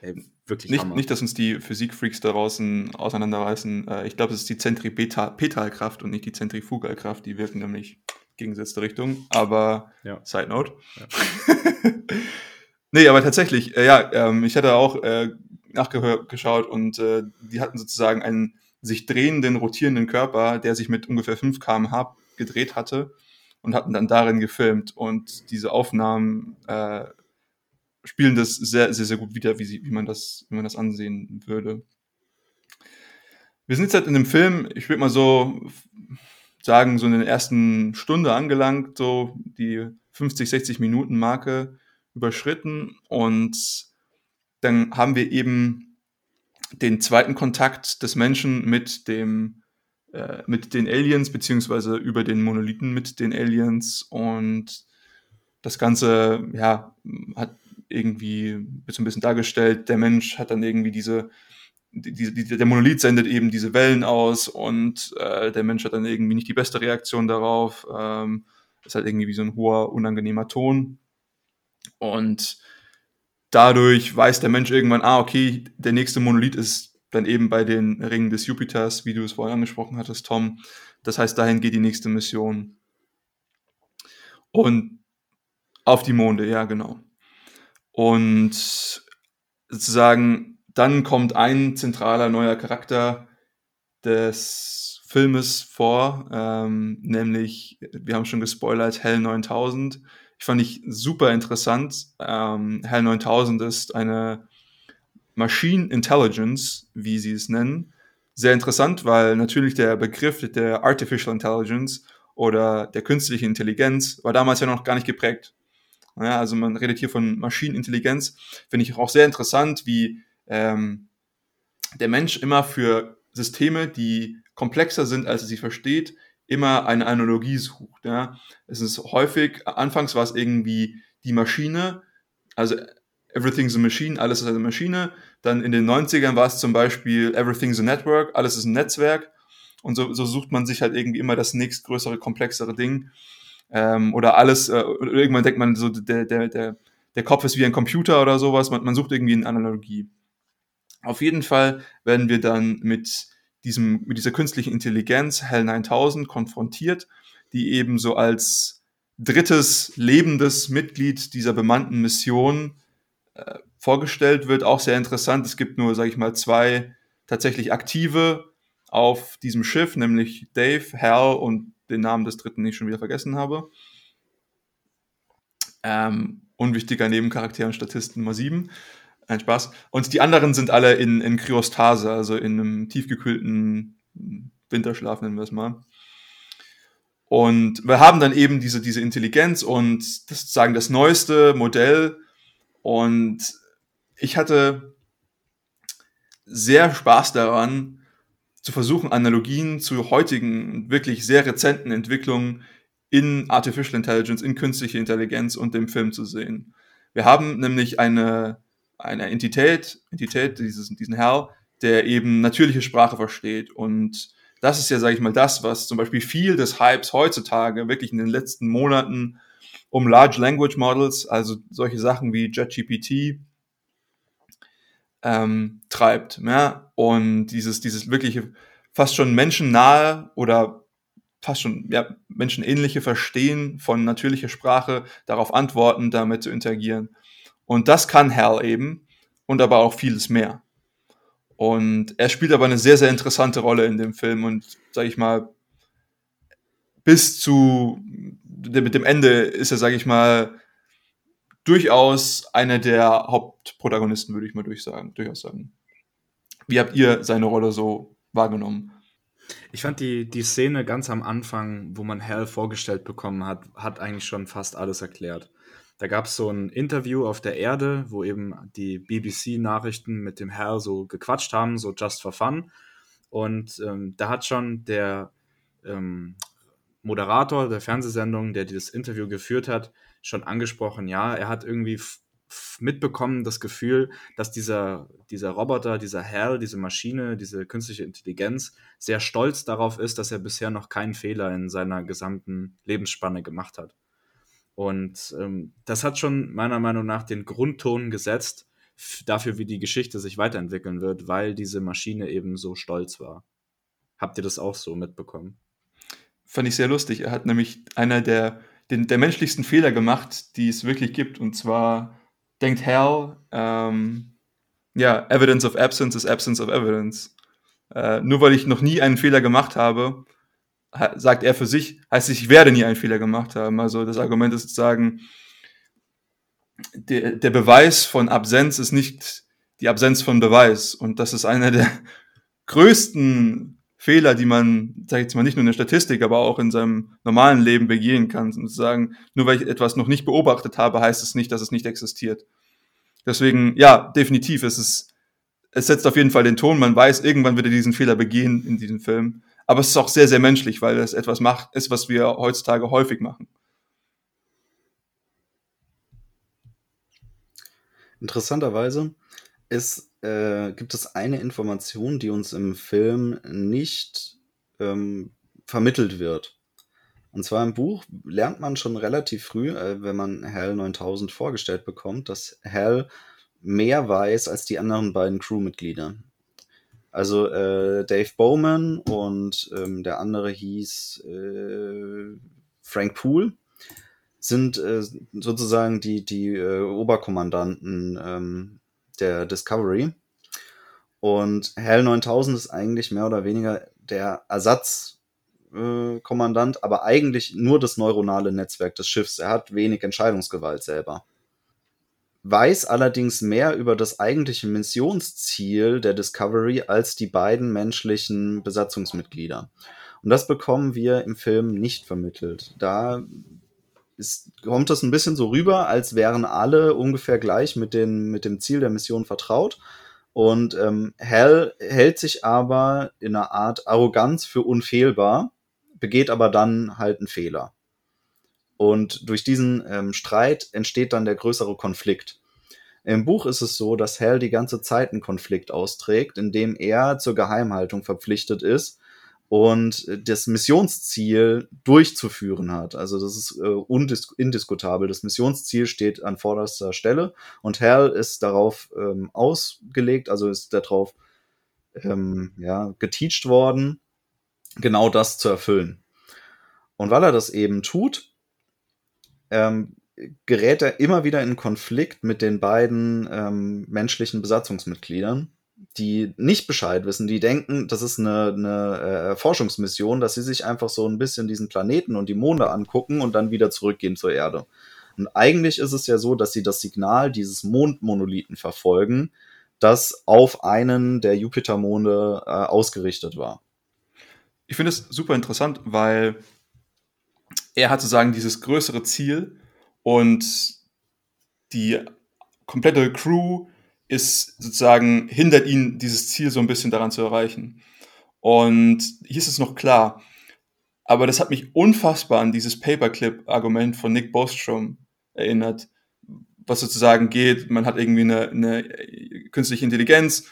Ey, wirklich Nicht, Hammer. nicht, dass uns die Physikfreaks da draußen auseinanderreißen. Äh, ich glaube, es ist die Zentripetalkraft und nicht die Zentrifugalkraft. Die wirken nämlich gegengesetzte Richtung. Aber Ja. Side Note. nee, aber tatsächlich, äh, ja, ähm, ich hatte auch äh, nachgeschaut und die hatten sozusagen einen sich drehenden, rotierenden Körper, der sich mit ungefähr 5 km/h gedreht hatte und hatten dann darin gefilmt. Und diese Aufnahmen äh, spielen das sehr, sehr, sehr gut wider, wie, sie, wie, man das, wie man das ansehen würde. Wir sind jetzt halt in dem Film, ich würde mal so sagen, so in der ersten Stunde angelangt, so die 50, 60 Minuten Marke überschritten und dann haben wir eben den zweiten Kontakt des Menschen mit dem äh, mit den Aliens beziehungsweise über den Monolithen mit den Aliens und das Ganze ja hat irgendwie so ein bisschen dargestellt. Der Mensch hat dann irgendwie diese die, die, der Monolith sendet eben diese Wellen aus und äh, der Mensch hat dann irgendwie nicht die beste Reaktion darauf. Ähm, ist halt irgendwie wie so ein hoher, unangenehmer Ton. Und dadurch weiß der Mensch irgendwann, ah, okay, der nächste Monolith ist dann eben bei den Ringen des Jupiters, wie du es vorher angesprochen hattest, Tom. Das heißt, dahin geht die nächste Mission. Und auf die Monde, ja, genau. Und sozusagen dann kommt ein zentraler neuer Charakter des Filmes vor, ähm, nämlich, wir haben schon gespoilert, Hell 9000. Fand ich super interessant. Ähm, Hell 9000 ist eine Machine Intelligence, wie sie es nennen. Sehr interessant, weil natürlich der Begriff der Artificial Intelligence oder der künstlichen Intelligenz war damals ja noch gar nicht geprägt. Ja, also man redet hier von Maschinenintelligenz. Finde ich auch sehr interessant, wie ähm, der Mensch immer für Systeme, die komplexer sind, als er sie versteht, immer eine Analogie sucht. Ja. Es ist häufig, anfangs war es irgendwie die Maschine, also Everything's a Machine, alles ist eine Maschine. Dann in den 90ern war es zum Beispiel Everything's a Network, alles ist ein Netzwerk. Und so, so sucht man sich halt irgendwie immer das nächstgrößere, komplexere Ding. Ähm, oder alles, äh, irgendwann denkt man so, der, der, der, der Kopf ist wie ein Computer oder sowas. Man, man sucht irgendwie eine Analogie. Auf jeden Fall werden wir dann mit diesem, mit dieser künstlichen Intelligenz Hell 9000 konfrontiert, die eben so als drittes lebendes Mitglied dieser bemannten Mission äh, vorgestellt wird. Auch sehr interessant. Es gibt nur, sage ich mal, zwei tatsächlich aktive auf diesem Schiff, nämlich Dave, Hal und den Namen des dritten, den ich schon wieder vergessen habe. Ähm, unwichtiger Nebencharakter und Statisten Nummer 7. Ein Spaß. Und die anderen sind alle in, in Kryostase, also in einem tiefgekühlten Winterschlaf, nennen wir es mal. Und wir haben dann eben diese, diese Intelligenz und das sozusagen das neueste Modell. Und ich hatte sehr Spaß daran, zu versuchen, Analogien zu heutigen, wirklich sehr rezenten Entwicklungen in Artificial Intelligence, in künstliche Intelligenz und dem Film zu sehen. Wir haben nämlich eine eine Entität, Entität, dieses, diesen Herr, der eben natürliche Sprache versteht. Und das ist ja, sage ich mal, das, was zum Beispiel viel des Hypes heutzutage wirklich in den letzten Monaten um Large Language Models, also solche Sachen wie JetGPT, ähm, treibt. Ja? Und dieses, dieses wirkliche, fast schon menschennahe oder fast schon ja, menschenähnliche Verstehen von natürlicher Sprache, darauf antworten, damit zu interagieren. Und das kann Hal eben und aber auch vieles mehr. Und er spielt aber eine sehr, sehr interessante Rolle in dem Film und, sag ich mal, bis zu mit dem Ende ist er, sag ich mal, durchaus einer der Hauptprotagonisten, würde ich mal durchsagen, durchaus sagen. Wie habt ihr seine Rolle so wahrgenommen? Ich fand die, die Szene ganz am Anfang, wo man Hal vorgestellt bekommen hat, hat eigentlich schon fast alles erklärt. Da gab es so ein Interview auf der Erde, wo eben die BBC-Nachrichten mit dem Herr so gequatscht haben, so just for fun. Und ähm, da hat schon der ähm, Moderator der Fernsehsendung, der dieses Interview geführt hat, schon angesprochen, ja, er hat irgendwie mitbekommen das Gefühl, dass dieser, dieser Roboter, dieser Herr, diese Maschine, diese künstliche Intelligenz sehr stolz darauf ist, dass er bisher noch keinen Fehler in seiner gesamten Lebensspanne gemacht hat. Und ähm, das hat schon meiner Meinung nach den Grundton gesetzt dafür, wie die Geschichte sich weiterentwickeln wird, weil diese Maschine eben so stolz war. Habt ihr das auch so mitbekommen? Fand ich sehr lustig. Er hat nämlich einer der, den, der menschlichsten Fehler gemacht, die es wirklich gibt. Und zwar denkt Hal, ähm, ja, Evidence of Absence is Absence of Evidence. Äh, nur weil ich noch nie einen Fehler gemacht habe, sagt er für sich, heißt ich werde nie einen Fehler gemacht haben. Also das Argument ist sozusagen, der, der Beweis von Absenz ist nicht die Absenz von Beweis. Und das ist einer der größten Fehler, die man, sag ich jetzt mal, nicht nur in der Statistik, aber auch in seinem normalen Leben begehen kann. Und zu sagen, nur weil ich etwas noch nicht beobachtet habe, heißt es nicht, dass es nicht existiert. Deswegen, ja, definitiv, es ist, es setzt auf jeden Fall den Ton. Man weiß, irgendwann wird er diesen Fehler begehen in diesem Film. Aber es ist auch sehr, sehr menschlich, weil es etwas macht, ist, was wir heutzutage häufig machen. Interessanterweise ist äh, gibt es eine Information, die uns im Film nicht ähm, vermittelt wird. Und zwar im Buch lernt man schon relativ früh, äh, wenn man Hal 9000 vorgestellt bekommt, dass Hal mehr weiß als die anderen beiden Crewmitglieder. Also äh, Dave Bowman und ähm, der andere hieß äh, Frank Poole sind äh, sozusagen die, die äh, Oberkommandanten ähm, der Discovery. Und Hell 9000 ist eigentlich mehr oder weniger der Ersatzkommandant, äh, aber eigentlich nur das neuronale Netzwerk des Schiffs. Er hat wenig Entscheidungsgewalt selber. Weiß allerdings mehr über das eigentliche Missionsziel der Discovery als die beiden menschlichen Besatzungsmitglieder. Und das bekommen wir im Film nicht vermittelt. Da ist, kommt das ein bisschen so rüber, als wären alle ungefähr gleich mit, den, mit dem Ziel der Mission vertraut. Und ähm, Hell hält sich aber in einer Art Arroganz für unfehlbar, begeht aber dann halt einen Fehler. Und durch diesen ähm, Streit entsteht dann der größere Konflikt. Im Buch ist es so, dass Hell die ganze Zeit einen Konflikt austrägt, indem er zur Geheimhaltung verpflichtet ist und das Missionsziel durchzuführen hat. Also das ist äh, indiskutabel. Das Missionsziel steht an vorderster Stelle und Hal ist darauf ähm, ausgelegt, also ist darauf ähm, ja, geteacht worden, genau das zu erfüllen. Und weil er das eben tut, ähm, gerät er immer wieder in Konflikt mit den beiden ähm, menschlichen Besatzungsmitgliedern die nicht Bescheid wissen, die denken, das ist eine, eine äh, Forschungsmission, dass sie sich einfach so ein bisschen diesen Planeten und die Monde angucken und dann wieder zurückgehen zur Erde. Und eigentlich ist es ja so, dass sie das Signal dieses Mondmonolithen verfolgen, das auf einen der Jupitermonde äh, ausgerichtet war. Ich finde es super interessant, weil er hat sozusagen dieses größere Ziel und die komplette Crew ist sozusagen, hindert ihn, dieses Ziel so ein bisschen daran zu erreichen. Und hier ist es noch klar. Aber das hat mich unfassbar an dieses Paperclip-Argument von Nick Bostrom erinnert, was sozusagen geht, man hat irgendwie eine, eine künstliche Intelligenz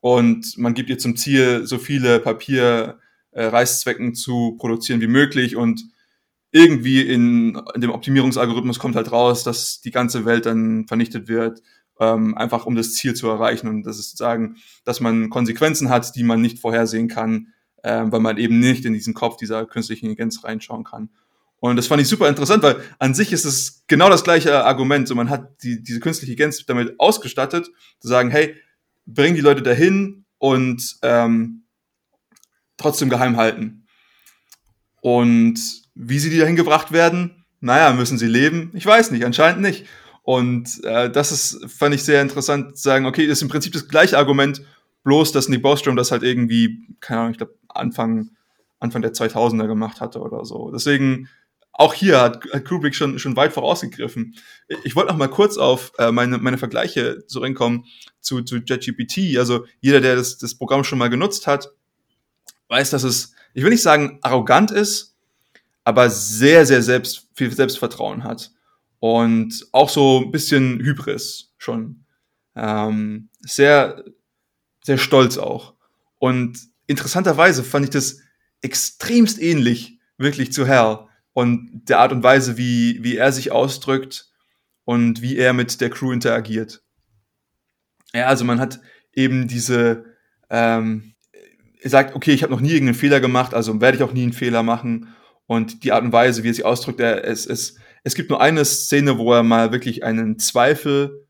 und man gibt ihr zum Ziel, so viele Papierreißzwecken äh, zu produzieren wie möglich und irgendwie in, in dem Optimierungsalgorithmus kommt halt raus, dass die ganze Welt dann vernichtet wird ähm, einfach um das Ziel zu erreichen. Und das ist sozusagen, dass man Konsequenzen hat, die man nicht vorhersehen kann, äh, weil man eben nicht in diesen Kopf dieser künstlichen Intelligenz reinschauen kann. Und das fand ich super interessant, weil an sich ist es genau das gleiche Argument. So, man hat die, diese künstliche Intelligenz damit ausgestattet, zu sagen, hey, bring die Leute dahin und ähm, trotzdem geheim halten. Und wie sie die dahin gebracht werden, naja, müssen sie leben? Ich weiß nicht, anscheinend nicht. Und äh, das ist, fand ich sehr interessant, zu sagen, okay, das ist im Prinzip das gleiche Argument, bloß dass Nick Bostrom das halt irgendwie, keine Ahnung, ich glaube, Anfang, Anfang der 2000er gemacht hatte oder so. Deswegen, auch hier hat, hat Kubrick schon, schon weit vorausgegriffen. Ich wollte noch mal kurz auf äh, meine, meine Vergleiche zurückkommen zu, zu JetGPT. Also jeder, der das, das Programm schon mal genutzt hat, weiß, dass es, ich will nicht sagen arrogant ist, aber sehr, sehr selbst, viel Selbstvertrauen hat und auch so ein bisschen Hybris schon. Ähm, sehr, sehr stolz auch. Und interessanterweise fand ich das extremst ähnlich wirklich zu Hal und der Art und Weise, wie, wie er sich ausdrückt und wie er mit der Crew interagiert. Ja, also man hat eben diese, ähm, er sagt, okay, ich habe noch nie irgendeinen Fehler gemacht, also werde ich auch nie einen Fehler machen. Und die Art und Weise, wie er sich ausdrückt, er, es, es, es gibt nur eine Szene, wo er mal wirklich einen Zweifel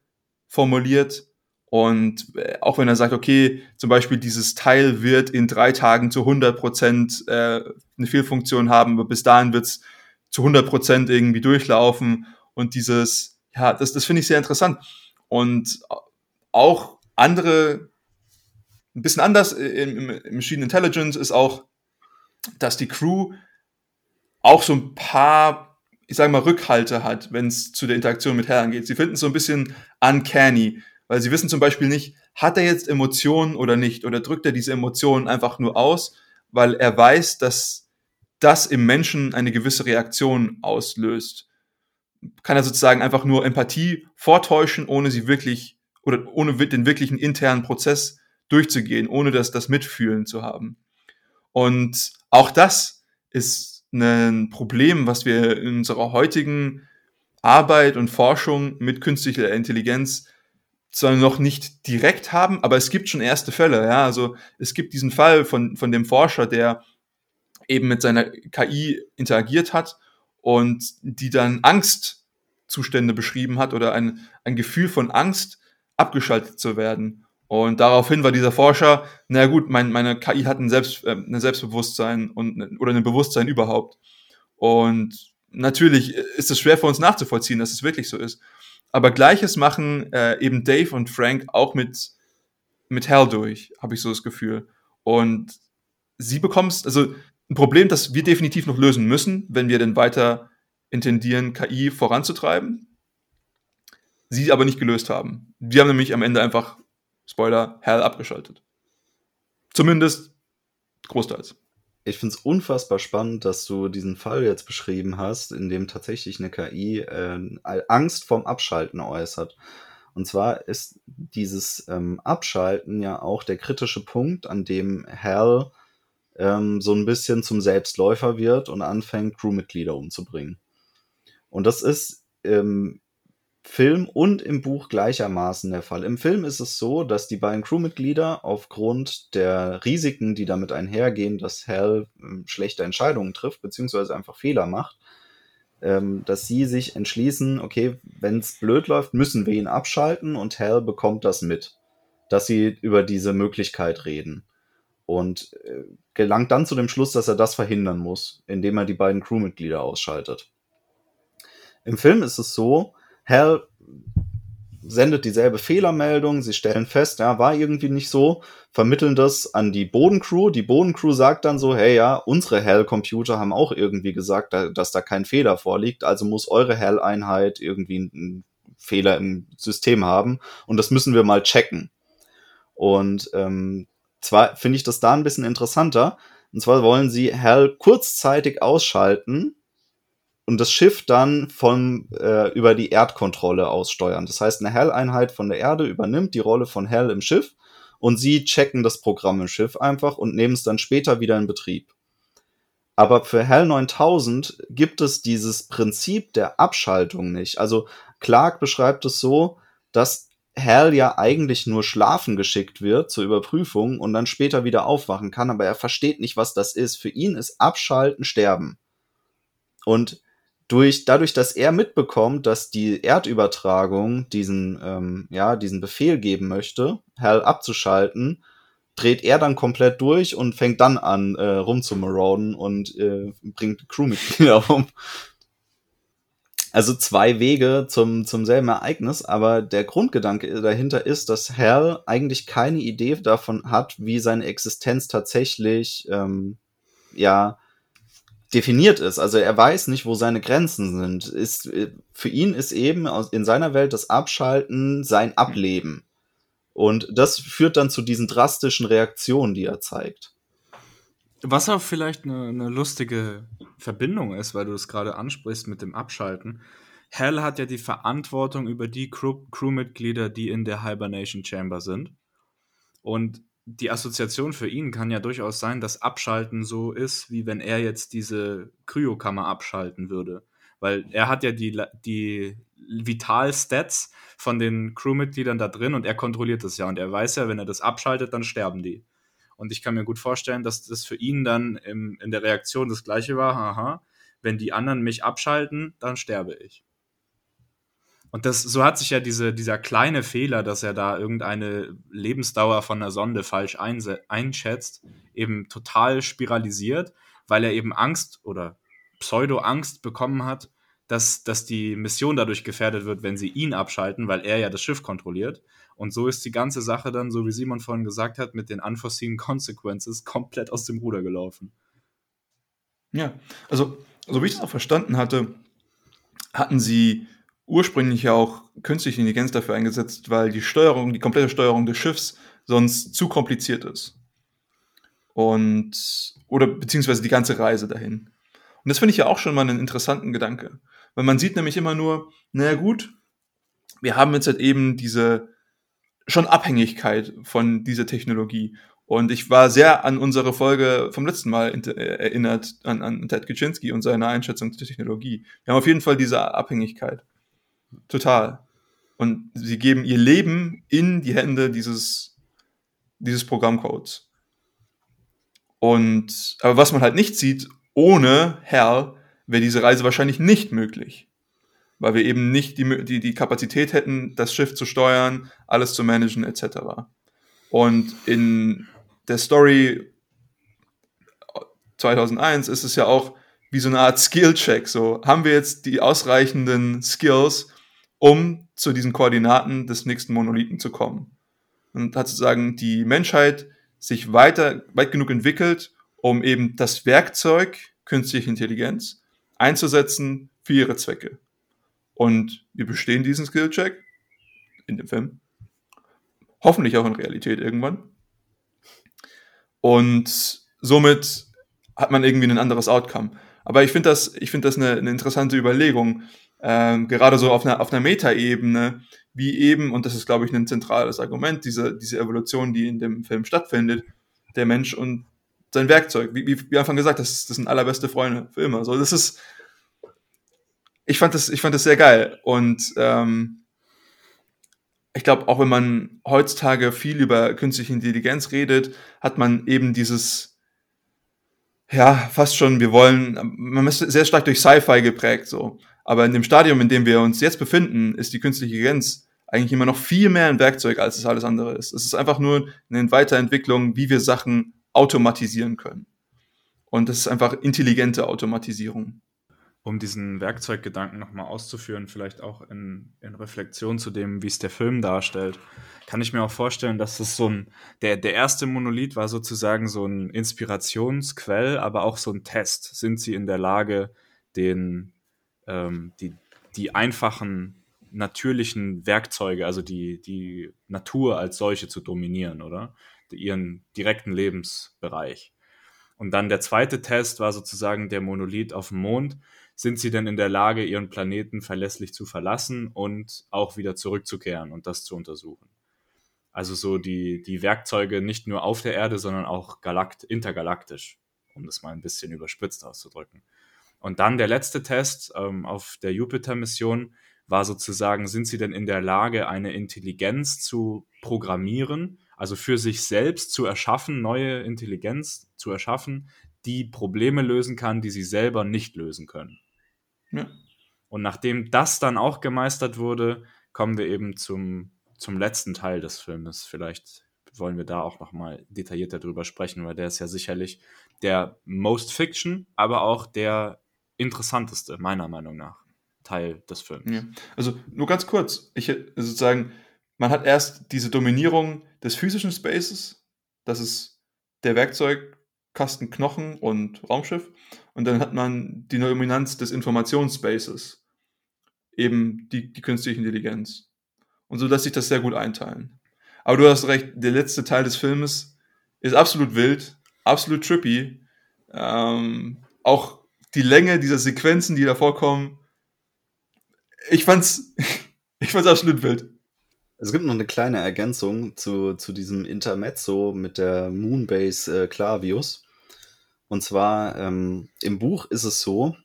formuliert. Und äh, auch wenn er sagt, okay, zum Beispiel dieses Teil wird in drei Tagen zu 100 Prozent äh, eine Fehlfunktion haben, aber bis dahin wird es zu 100 Prozent irgendwie durchlaufen. Und dieses, ja, das, das finde ich sehr interessant. Und auch andere, ein bisschen anders im, im Machine Intelligence ist auch dass die Crew auch so ein paar, ich sage mal, Rückhalte hat, wenn es zu der Interaktion mit Hell angeht. Sie finden es so ein bisschen uncanny, weil sie wissen zum Beispiel nicht, hat er jetzt Emotionen oder nicht? Oder drückt er diese Emotionen einfach nur aus, weil er weiß, dass das im Menschen eine gewisse Reaktion auslöst? Kann er sozusagen einfach nur Empathie vortäuschen, ohne sie wirklich oder ohne den wirklichen internen Prozess durchzugehen, ohne das, das Mitfühlen zu haben? Und auch das ist ein Problem, was wir in unserer heutigen Arbeit und Forschung mit künstlicher Intelligenz zwar noch nicht direkt haben, aber es gibt schon erste Fälle. Ja, also es gibt diesen Fall von, von dem Forscher, der eben mit seiner KI interagiert hat und die dann Angstzustände beschrieben hat oder ein, ein Gefühl von Angst abgeschaltet zu werden. Und daraufhin war dieser Forscher, na gut, mein, meine KI hat ein, Selbst, äh, ein Selbstbewusstsein und, oder ein Bewusstsein überhaupt. Und natürlich ist es schwer für uns nachzuvollziehen, dass es wirklich so ist. Aber gleiches machen äh, eben Dave und Frank auch mit, mit Hell durch, habe ich so das Gefühl. Und sie bekommst, also ein Problem, das wir definitiv noch lösen müssen, wenn wir denn weiter intendieren, KI voranzutreiben. Sie aber nicht gelöst haben. Die haben nämlich am Ende einfach Spoiler, Hell abgeschaltet. Zumindest großteils. Ich finde es unfassbar spannend, dass du diesen Fall jetzt beschrieben hast, in dem tatsächlich eine KI äh, Angst vorm Abschalten äußert. Und zwar ist dieses ähm, Abschalten ja auch der kritische Punkt, an dem Hell ähm, so ein bisschen zum Selbstläufer wird und anfängt, Crewmitglieder umzubringen. Und das ist ähm, Film und im Buch gleichermaßen der Fall. Im Film ist es so, dass die beiden Crewmitglieder aufgrund der Risiken, die damit einhergehen, dass Hal ähm, schlechte Entscheidungen trifft, beziehungsweise einfach Fehler macht, ähm, dass sie sich entschließen, okay, wenn es blöd läuft, müssen wir ihn abschalten und Hal bekommt das mit, dass sie über diese Möglichkeit reden. Und äh, gelangt dann zu dem Schluss, dass er das verhindern muss, indem er die beiden Crewmitglieder ausschaltet. Im Film ist es so, Hell sendet dieselbe Fehlermeldung, sie stellen fest, ja, war irgendwie nicht so, vermitteln das an die Bodencrew. Die Bodencrew sagt dann so, hey ja, unsere Hell-Computer haben auch irgendwie gesagt, dass da kein Fehler vorliegt, also muss eure Hell-Einheit irgendwie einen Fehler im System haben und das müssen wir mal checken. Und ähm, zwar finde ich das da ein bisschen interessanter, und zwar wollen sie Hell kurzzeitig ausschalten, und das Schiff dann von äh, über die Erdkontrolle aussteuern. Das heißt, eine Hell-Einheit von der Erde übernimmt die Rolle von Hell im Schiff und sie checken das Programm im Schiff einfach und nehmen es dann später wieder in Betrieb. Aber für Hell 9000 gibt es dieses Prinzip der Abschaltung nicht. Also Clark beschreibt es so, dass Hell ja eigentlich nur schlafen geschickt wird zur Überprüfung und dann später wieder aufwachen kann, aber er versteht nicht, was das ist. Für ihn ist Abschalten Sterben. Und durch, dadurch, dass er mitbekommt, dass die Erdübertragung diesen, ähm, ja, diesen Befehl geben möchte, Hell abzuschalten, dreht er dann komplett durch und fängt dann an, äh, rumzumarauden und äh, bringt Crewmitglieder um. Also zwei Wege zum, zum selben Ereignis, aber der Grundgedanke dahinter ist, dass Hell eigentlich keine Idee davon hat, wie seine Existenz tatsächlich, ähm, ja, definiert ist. Also er weiß nicht, wo seine Grenzen sind. Ist, äh, für ihn ist eben in seiner Welt das Abschalten sein Ableben. Und das führt dann zu diesen drastischen Reaktionen, die er zeigt. Was auch vielleicht eine, eine lustige Verbindung ist, weil du es gerade ansprichst mit dem Abschalten. Hell hat ja die Verantwortung über die Crew Crewmitglieder, die in der Hibernation Chamber sind. Und die Assoziation für ihn kann ja durchaus sein, dass Abschalten so ist, wie wenn er jetzt diese Kryokammer abschalten würde. Weil er hat ja die, die Vital-Stats von den Crewmitgliedern da drin und er kontrolliert das ja. Und er weiß ja, wenn er das abschaltet, dann sterben die. Und ich kann mir gut vorstellen, dass das für ihn dann im, in der Reaktion das gleiche war. Aha, wenn die anderen mich abschalten, dann sterbe ich. Und das, so hat sich ja diese, dieser kleine Fehler, dass er da irgendeine Lebensdauer von einer Sonde falsch einschätzt, eben total spiralisiert, weil er eben Angst oder Pseudo-Angst bekommen hat, dass, dass die Mission dadurch gefährdet wird, wenn sie ihn abschalten, weil er ja das Schiff kontrolliert. Und so ist die ganze Sache dann, so wie Simon vorhin gesagt hat, mit den unforeseen consequences komplett aus dem Ruder gelaufen. Ja, also, so wie ich das auch verstanden hatte, hatten sie ursprünglich ja auch künstliche Intelligenz dafür eingesetzt, weil die Steuerung, die komplette Steuerung des Schiffs sonst zu kompliziert ist. Und, oder beziehungsweise die ganze Reise dahin. Und das finde ich ja auch schon mal einen interessanten Gedanke. Weil man sieht nämlich immer nur, naja gut, wir haben jetzt halt eben diese schon Abhängigkeit von dieser Technologie. Und ich war sehr an unsere Folge vom letzten Mal äh, erinnert, an, an Ted Kaczynski und seine Einschätzung zur Technologie. Wir haben auf jeden Fall diese Abhängigkeit. Total. Und sie geben ihr Leben in die Hände dieses, dieses Programmcodes. Und, aber was man halt nicht sieht, ohne Herr wäre diese Reise wahrscheinlich nicht möglich. Weil wir eben nicht die, die, die Kapazität hätten, das Schiff zu steuern, alles zu managen, etc. Und in der Story 2001 ist es ja auch wie so eine Art Skill-Check. So, haben wir jetzt die ausreichenden Skills, um zu diesen Koordinaten des nächsten Monolithen zu kommen. Und hat sozusagen die Menschheit sich weiter, weit genug entwickelt, um eben das Werkzeug künstliche Intelligenz einzusetzen für ihre Zwecke. Und wir bestehen diesen Skill-Check in dem Film. Hoffentlich auch in Realität irgendwann. Und somit hat man irgendwie ein anderes Outcome. Aber ich finde das, ich finde das eine, eine interessante Überlegung, ähm, gerade so auf einer, auf einer Metaebene, wie eben, und das ist, glaube ich, ein zentrales Argument, diese, diese Evolution, die in dem Film stattfindet, der Mensch und sein Werkzeug. Wie, wie, wie Anfang gesagt, das, das sind allerbeste Freunde für immer. So, das ist, ich fand das, ich fand das sehr geil. Und ähm, ich glaube, auch wenn man heutzutage viel über künstliche Intelligenz redet, hat man eben dieses, ja, fast schon, wir wollen, man ist sehr stark durch Sci-Fi geprägt, so. Aber in dem Stadium, in dem wir uns jetzt befinden, ist die künstliche Intelligenz eigentlich immer noch viel mehr ein Werkzeug, als es alles andere ist. Es ist einfach nur eine Weiterentwicklung, wie wir Sachen automatisieren können. Und das ist einfach intelligente Automatisierung. Um diesen Werkzeuggedanken nochmal auszuführen, vielleicht auch in, in Reflexion zu dem, wie es der Film darstellt, kann ich mir auch vorstellen, dass es so ein, der, der erste Monolith war sozusagen so ein Inspirationsquell, aber auch so ein Test. Sind sie in der Lage, den, ähm, die, die einfachen natürlichen Werkzeuge, also die, die Natur als solche zu dominieren, oder? Ihren direkten Lebensbereich. Und dann der zweite Test war sozusagen der Monolith auf dem Mond. Sind sie denn in der Lage, ihren Planeten verlässlich zu verlassen und auch wieder zurückzukehren und das zu untersuchen? Also so die, die Werkzeuge nicht nur auf der Erde, sondern auch galakt intergalaktisch, um das mal ein bisschen überspitzt auszudrücken. Und dann der letzte Test ähm, auf der Jupiter-Mission war sozusagen, sind sie denn in der Lage, eine Intelligenz zu programmieren, also für sich selbst zu erschaffen, neue Intelligenz zu erschaffen, die Probleme lösen kann, die sie selber nicht lösen können. Ja. Und nachdem das dann auch gemeistert wurde, kommen wir eben zum, zum letzten Teil des Filmes. Vielleicht wollen wir da auch noch mal detaillierter drüber sprechen, weil der ist ja sicherlich der Most Fiction, aber auch der interessanteste, meiner Meinung nach, Teil des Films. Ja. Also nur ganz kurz, ich sozusagen, man hat erst diese Dominierung des physischen Spaces, das ist der Werkzeugkasten Knochen und Raumschiff, und dann hat man die Dominanz des Informationsspaces, eben die, die künstliche Intelligenz. Und so lässt sich das sehr gut einteilen. Aber du hast recht, der letzte Teil des Filmes ist absolut wild, absolut trippy. Ähm, auch die Länge dieser Sequenzen, die da vorkommen, ich fand's, ich fand's absolut wild. Es gibt noch eine kleine Ergänzung zu, zu diesem Intermezzo mit der Moonbase äh, Clavius. Und zwar ähm, im Buch ist es so,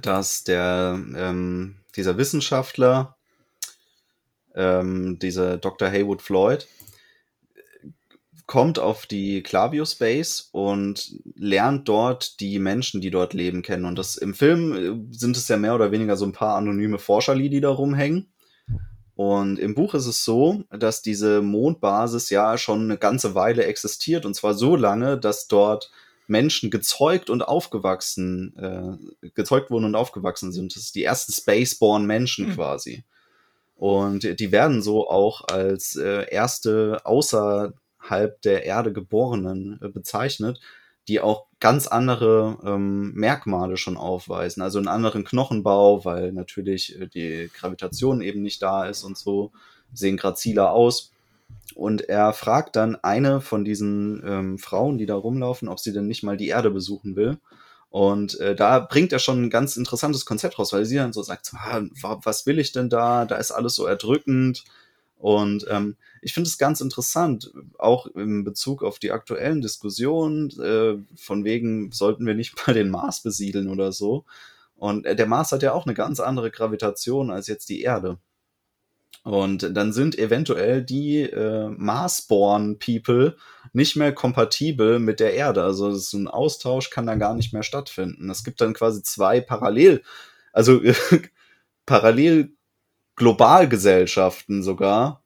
dass der ähm, dieser Wissenschaftler, ähm, dieser Dr. Haywood Floyd, kommt auf die Clavius Base und lernt dort die Menschen, die dort leben, kennen. Und das im Film äh, sind es ja mehr oder weniger so ein paar anonyme Forscherli, die da rumhängen. Und im Buch ist es so, dass diese Mondbasis ja schon eine ganze Weile existiert. Und zwar so lange, dass dort Menschen gezeugt und aufgewachsen, äh, gezeugt wurden und aufgewachsen sind. Das ist die ersten Spaceborn Menschen mhm. quasi. Und die werden so auch als äh, erste außer außerhalb der Erde Geborenen äh, bezeichnet, die auch ganz andere ähm, Merkmale schon aufweisen. Also einen anderen Knochenbau, weil natürlich äh, die Gravitation eben nicht da ist und so, sehen graziler aus. Und er fragt dann eine von diesen ähm, Frauen, die da rumlaufen, ob sie denn nicht mal die Erde besuchen will. Und äh, da bringt er schon ein ganz interessantes Konzept raus, weil sie dann so sagt, ah, was will ich denn da? Da ist alles so erdrückend. Und ähm, ich finde es ganz interessant, auch in Bezug auf die aktuellen Diskussionen, äh, von wegen, sollten wir nicht mal den Mars besiedeln oder so. Und äh, der Mars hat ja auch eine ganz andere Gravitation als jetzt die Erde. Und dann sind eventuell die äh, Marsborn People nicht mehr kompatibel mit der Erde. Also so ein Austausch kann da gar nicht mehr stattfinden. Es gibt dann quasi zwei parallel, also parallel Globalgesellschaften sogar,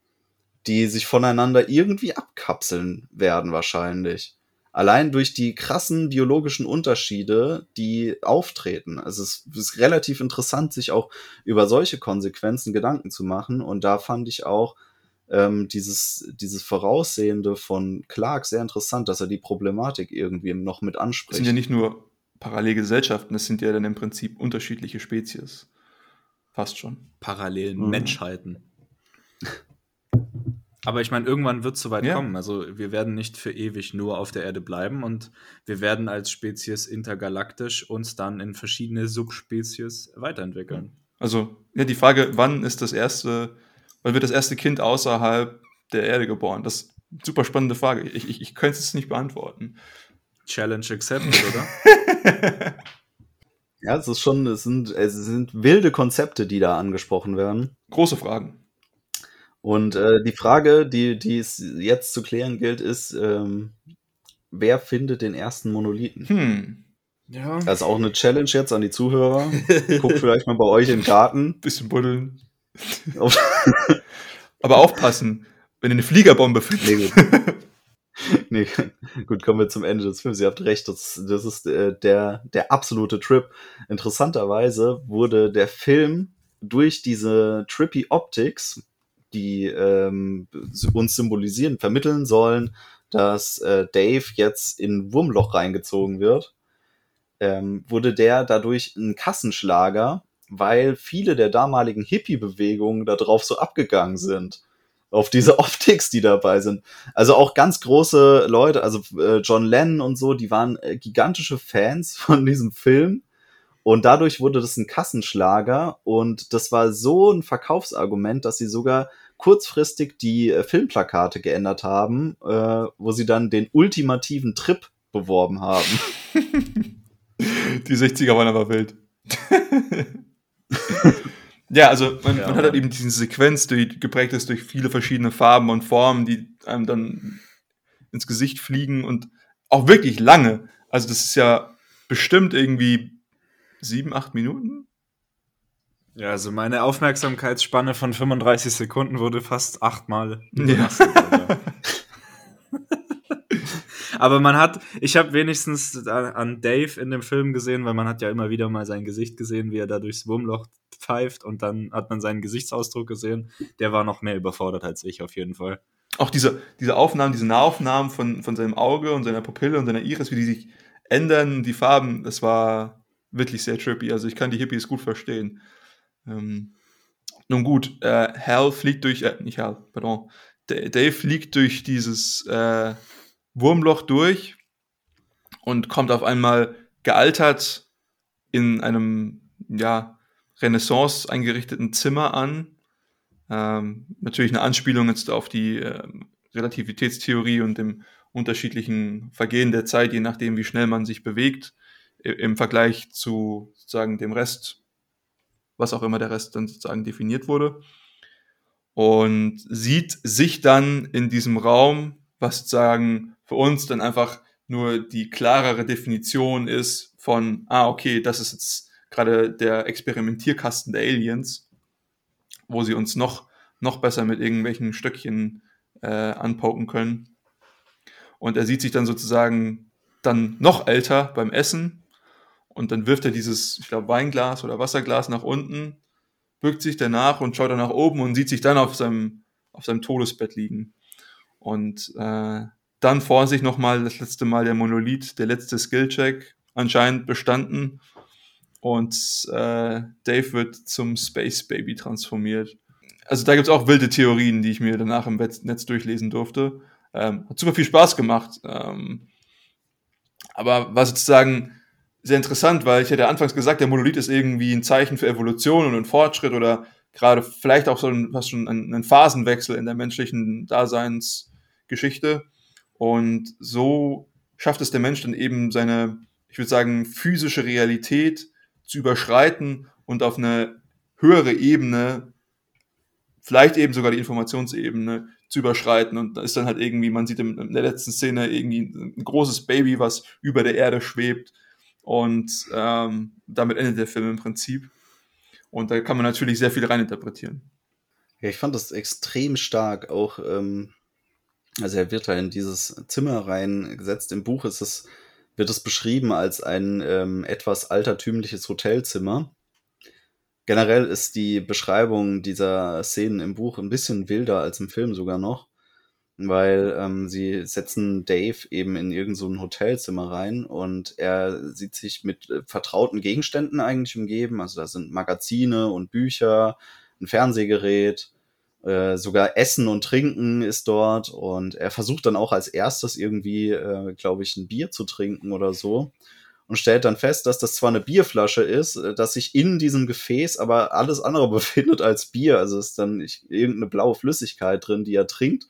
die sich voneinander irgendwie abkapseln werden wahrscheinlich. Allein durch die krassen biologischen Unterschiede, die auftreten. Also es ist relativ interessant, sich auch über solche Konsequenzen Gedanken zu machen. Und da fand ich auch ähm, dieses, dieses Voraussehende von Clark sehr interessant, dass er die Problematik irgendwie noch mit anspricht. Es sind ja nicht nur Parallelgesellschaften, es sind ja dann im Prinzip unterschiedliche Spezies. Fast schon. Parallelen mhm. Menschheiten. Aber ich meine, irgendwann wird es soweit ja. kommen. Also wir werden nicht für ewig nur auf der Erde bleiben und wir werden als Spezies intergalaktisch uns dann in verschiedene Subspezies weiterentwickeln. Also ja, die Frage, wann ist das erste, wann wird das erste Kind außerhalb der Erde geboren? Das ist eine super spannende Frage. Ich, ich, ich könnte es nicht beantworten. Challenge accepted, oder? Ja, es ist schon, es sind, es sind wilde Konzepte, die da angesprochen werden. Große Fragen. Und äh, die Frage, die, die es jetzt zu klären gilt, ist, ähm, wer findet den ersten Monolithen? Hm. Ja. Das ist auch eine Challenge jetzt an die Zuhörer. Guckt vielleicht mal bei euch im Garten. Bisschen buddeln. Aber aufpassen, wenn ihr eine Fliegerbombe findet. Nee, nee, gut, kommen wir zum Ende des Films. Ihr habt recht, das, das ist äh, der, der absolute Trip. Interessanterweise wurde der Film durch diese trippy Optics, die ähm, uns symbolisieren, vermitteln sollen, dass äh, Dave jetzt in Wurmloch reingezogen wird, ähm, wurde der dadurch ein Kassenschlager, weil viele der damaligen Hippie-Bewegungen darauf so abgegangen sind auf diese Optics, die dabei sind. Also auch ganz große Leute, also äh, John Lennon und so, die waren äh, gigantische Fans von diesem Film. Und dadurch wurde das ein Kassenschlager und das war so ein Verkaufsargument, dass sie sogar kurzfristig die äh, Filmplakate geändert haben, wo sie dann den ultimativen Trip beworben haben. die 60er waren aber wild. Ja, also man, ja, man hat halt eben diese Sequenz, die geprägt ist durch viele verschiedene Farben und Formen, die einem dann ins Gesicht fliegen und auch wirklich lange. Also das ist ja bestimmt irgendwie sieben, acht Minuten. Ja, also meine Aufmerksamkeitsspanne von 35 Sekunden wurde fast achtmal ja. Aber man hat, ich habe wenigstens an Dave in dem Film gesehen, weil man hat ja immer wieder mal sein Gesicht gesehen, wie er da durchs Wurmloch pfeift und dann hat man seinen Gesichtsausdruck gesehen. Der war noch mehr überfordert als ich auf jeden Fall. Auch diese, diese Aufnahmen, diese Nahaufnahmen von, von seinem Auge und seiner Pupille und seiner Iris, wie die sich ändern, die Farben, das war wirklich sehr trippy. Also ich kann die Hippies gut verstehen. Ähm, nun gut, äh, Hal fliegt durch, äh, nicht Hal, pardon, Dave fliegt durch dieses äh, Wurmloch durch und kommt auf einmal gealtert in einem, ja, Renaissance eingerichteten Zimmer an. Ähm, natürlich eine Anspielung jetzt auf die äh, Relativitätstheorie und dem unterschiedlichen Vergehen der Zeit, je nachdem, wie schnell man sich bewegt, im Vergleich zu sozusagen dem Rest, was auch immer der Rest dann sozusagen definiert wurde. Und sieht sich dann in diesem Raum, was sozusagen für uns dann einfach nur die klarere Definition ist von, ah, okay, das ist jetzt gerade der Experimentierkasten der Aliens, wo sie uns noch, noch besser mit irgendwelchen Stöckchen äh, anpoken können. Und er sieht sich dann sozusagen dann noch älter beim Essen und dann wirft er dieses, ich glaube, Weinglas oder Wasserglas nach unten, bückt sich danach und schaut dann nach oben und sieht sich dann auf seinem, auf seinem Todesbett liegen. Und äh, dann vor sich nochmal das letzte Mal der Monolith, der letzte Skillcheck anscheinend bestanden. Und äh, Dave wird zum Space Baby transformiert. Also da gibt es auch wilde Theorien, die ich mir danach im Netz durchlesen durfte. Ähm, hat super viel Spaß gemacht. Ähm, aber war sozusagen sehr interessant, weil ich hatte anfangs gesagt, der Monolith ist irgendwie ein Zeichen für Evolution und ein Fortschritt oder gerade vielleicht auch so ein, fast schon ein Phasenwechsel in der menschlichen Daseinsgeschichte. Und so schafft es der Mensch dann eben seine, ich würde sagen, physische Realität zu überschreiten und auf eine höhere Ebene, vielleicht eben sogar die Informationsebene, zu überschreiten. Und da ist dann halt irgendwie, man sieht in, der letzten Szene irgendwie ein großes Baby, was über der Erde schwebt. Und ähm, damit endet der Film im Prinzip. Und da kann man natürlich sehr viel reininterpretieren. Ja, ich fand das extrem stark, auch ähm, also er wird da in dieses Zimmer reingesetzt. Im Buch ist es, wird es beschrieben als ein ähm, etwas altertümliches Hotelzimmer. Generell ist die Beschreibung dieser Szenen im Buch ein bisschen wilder als im Film sogar noch, weil ähm, sie setzen Dave eben in irgendein so Hotelzimmer rein und er sieht sich mit äh, vertrauten Gegenständen eigentlich umgeben. Also da sind Magazine und Bücher, ein Fernsehgerät, äh, sogar Essen und Trinken ist dort und er versucht dann auch als erstes irgendwie, äh, glaube ich, ein Bier zu trinken oder so und stellt dann fest, dass das zwar eine Bierflasche ist, äh, dass sich in diesem Gefäß aber alles andere befindet als Bier. Also ist dann irgendeine blaue Flüssigkeit drin, die er trinkt.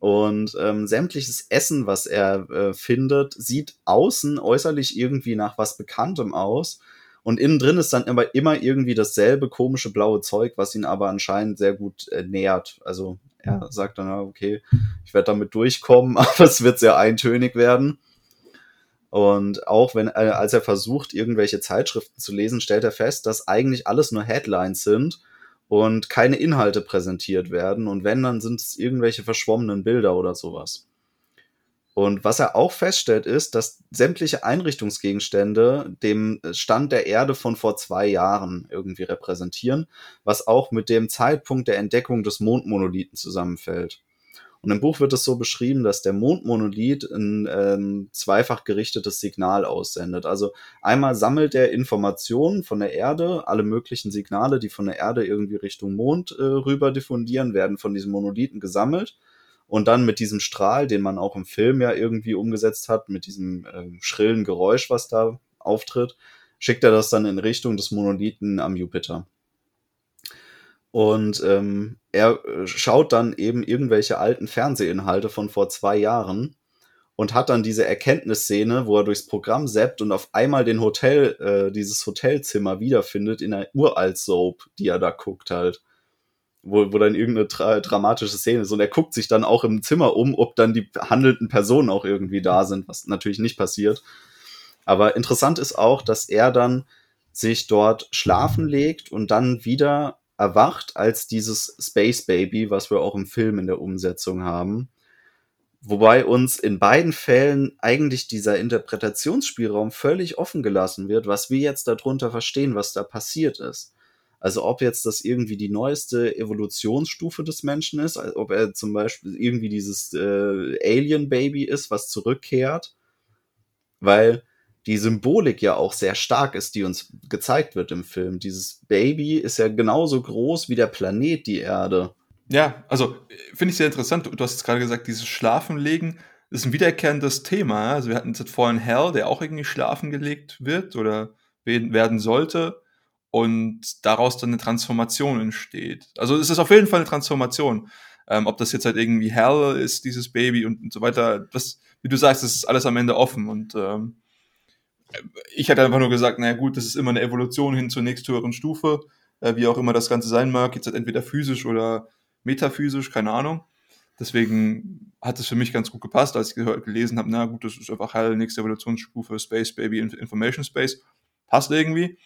Und ähm, sämtliches Essen, was er äh, findet, sieht außen äußerlich irgendwie nach was Bekanntem aus. Und innen drin ist dann immer, immer irgendwie dasselbe komische blaue Zeug, was ihn aber anscheinend sehr gut äh, nährt. Also er sagt dann, okay, ich werde damit durchkommen, aber es wird sehr eintönig werden. Und auch wenn, äh, als er versucht, irgendwelche Zeitschriften zu lesen, stellt er fest, dass eigentlich alles nur Headlines sind und keine Inhalte präsentiert werden. Und wenn, dann sind es irgendwelche verschwommenen Bilder oder sowas. Und was er auch feststellt, ist, dass sämtliche Einrichtungsgegenstände dem Stand der Erde von vor zwei Jahren irgendwie repräsentieren, was auch mit dem Zeitpunkt der Entdeckung des Mondmonolithen zusammenfällt. Und im Buch wird es so beschrieben, dass der Mondmonolith ein ähm, zweifach gerichtetes Signal aussendet. Also einmal sammelt er Informationen von der Erde, alle möglichen Signale, die von der Erde irgendwie Richtung Mond äh, rüber diffundieren, werden von diesem Monolithen gesammelt und dann mit diesem Strahl, den man auch im Film ja irgendwie umgesetzt hat, mit diesem äh, schrillen Geräusch, was da auftritt, schickt er das dann in Richtung des Monolithen am Jupiter. Und ähm, er äh, schaut dann eben irgendwelche alten Fernsehinhalte von vor zwei Jahren und hat dann diese Erkenntnisszene, wo er durchs Programm zappt und auf einmal den Hotel, äh, dieses Hotelzimmer wiederfindet in einer uralt Soap, die er da guckt halt wo, wo dann irgendeine tra dramatische Szene ist. Und er guckt sich dann auch im Zimmer um, ob dann die handelnden Personen auch irgendwie da sind, was natürlich nicht passiert. Aber interessant ist auch, dass er dann sich dort schlafen legt und dann wieder erwacht als dieses Space Baby, was wir auch im Film in der Umsetzung haben. Wobei uns in beiden Fällen eigentlich dieser Interpretationsspielraum völlig offen gelassen wird, was wir jetzt darunter verstehen, was da passiert ist. Also ob jetzt das irgendwie die neueste Evolutionsstufe des Menschen ist, ob er zum Beispiel irgendwie dieses äh, Alien-Baby ist, was zurückkehrt, weil die Symbolik ja auch sehr stark ist, die uns gezeigt wird im Film. Dieses Baby ist ja genauso groß wie der Planet, die Erde. Ja, also finde ich sehr interessant. Du hast jetzt gerade gesagt, dieses Schlafenlegen ist ein wiederkehrendes Thema. Also wir hatten jetzt vorhin Hell, der auch irgendwie schlafen gelegt wird oder werden sollte und daraus dann eine Transformation entsteht. Also es ist auf jeden Fall eine Transformation. Ähm, ob das jetzt halt irgendwie Hell ist, dieses Baby und, und so weiter, das, wie du sagst, das ist alles am Ende offen. Und ähm, ich hätte einfach nur gesagt, naja gut, das ist immer eine Evolution hin zur nächsthöheren Stufe, äh, wie auch immer das Ganze sein mag, jetzt halt entweder physisch oder metaphysisch, keine Ahnung. Deswegen hat es für mich ganz gut gepasst, als ich gelesen habe, na gut, das ist einfach Hell, nächste Evolutionsstufe, Space Baby, Information Space. Passt irgendwie.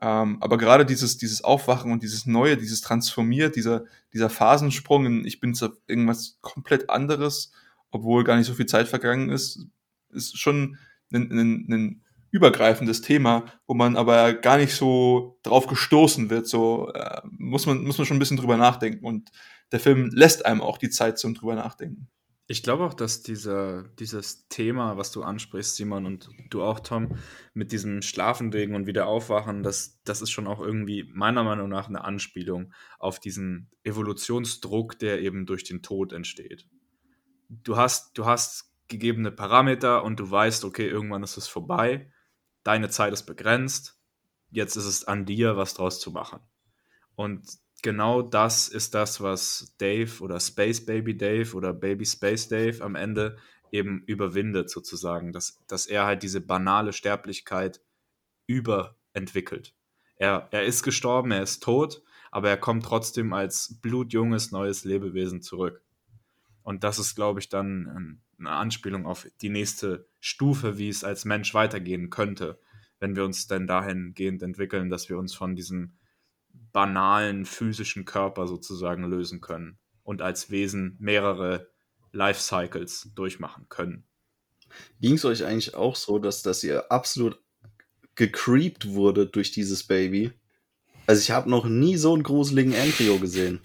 Ähm, aber gerade dieses, dieses Aufwachen und dieses Neue, dieses Transformiert, dieser, dieser Phasensprung in, ich bin irgendwas komplett anderes, obwohl gar nicht so viel Zeit vergangen ist, ist schon ein, ein, ein übergreifendes Thema, wo man aber gar nicht so drauf gestoßen wird. So äh, muss man muss man schon ein bisschen drüber nachdenken und der Film lässt einem auch die Zeit zum drüber nachdenken. Ich glaube auch, dass dieser, dieses Thema, was du ansprichst, Simon, und du auch, Tom, mit diesem Schlafenlegen und wieder aufwachen, das, das ist schon auch irgendwie meiner Meinung nach eine Anspielung auf diesen Evolutionsdruck, der eben durch den Tod entsteht. Du hast, du hast gegebene Parameter und du weißt, okay, irgendwann ist es vorbei, deine Zeit ist begrenzt, jetzt ist es an dir, was draus zu machen. Und genau das ist das, was Dave oder Space Baby Dave oder Baby Space Dave am Ende eben überwindet, sozusagen, dass, dass er halt diese banale Sterblichkeit überentwickelt. Er, er ist gestorben, er ist tot, aber er kommt trotzdem als blutjunges neues Lebewesen zurück. Und das ist, glaube ich, dann eine Anspielung auf die nächste Stufe, wie es als Mensch weitergehen könnte, wenn wir uns denn dahingehend entwickeln, dass wir uns von diesem banalen physischen Körper sozusagen lösen können und als Wesen mehrere Life Cycles durchmachen können. Ging es euch eigentlich auch so, dass, dass ihr absolut gecreept wurde durch dieses Baby? Also ich habe noch nie so einen gruseligen Embryo gesehen.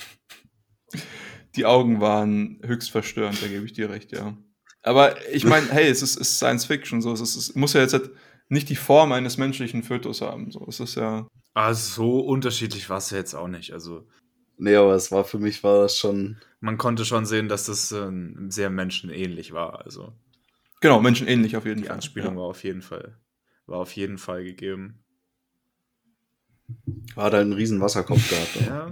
Die Augen waren höchst verstörend, da gebe ich dir recht, ja. Aber ich meine, hey, es ist, ist, Science Fiction, so es, ist, es muss ja jetzt halt nicht die Form eines menschlichen Fötus haben. So, es ist ja. Ah, so unterschiedlich war es ja jetzt auch nicht. Also. Nee, aber es war für mich war das schon. Man konnte schon sehen, dass das äh, sehr menschenähnlich war. Also. Genau, menschenähnlich auf jeden die Fall. Die Anspielung ja. war auf jeden Fall, war auf jeden Fall gegeben. Hat halt einen riesen Wasserkopf gehabt. ja,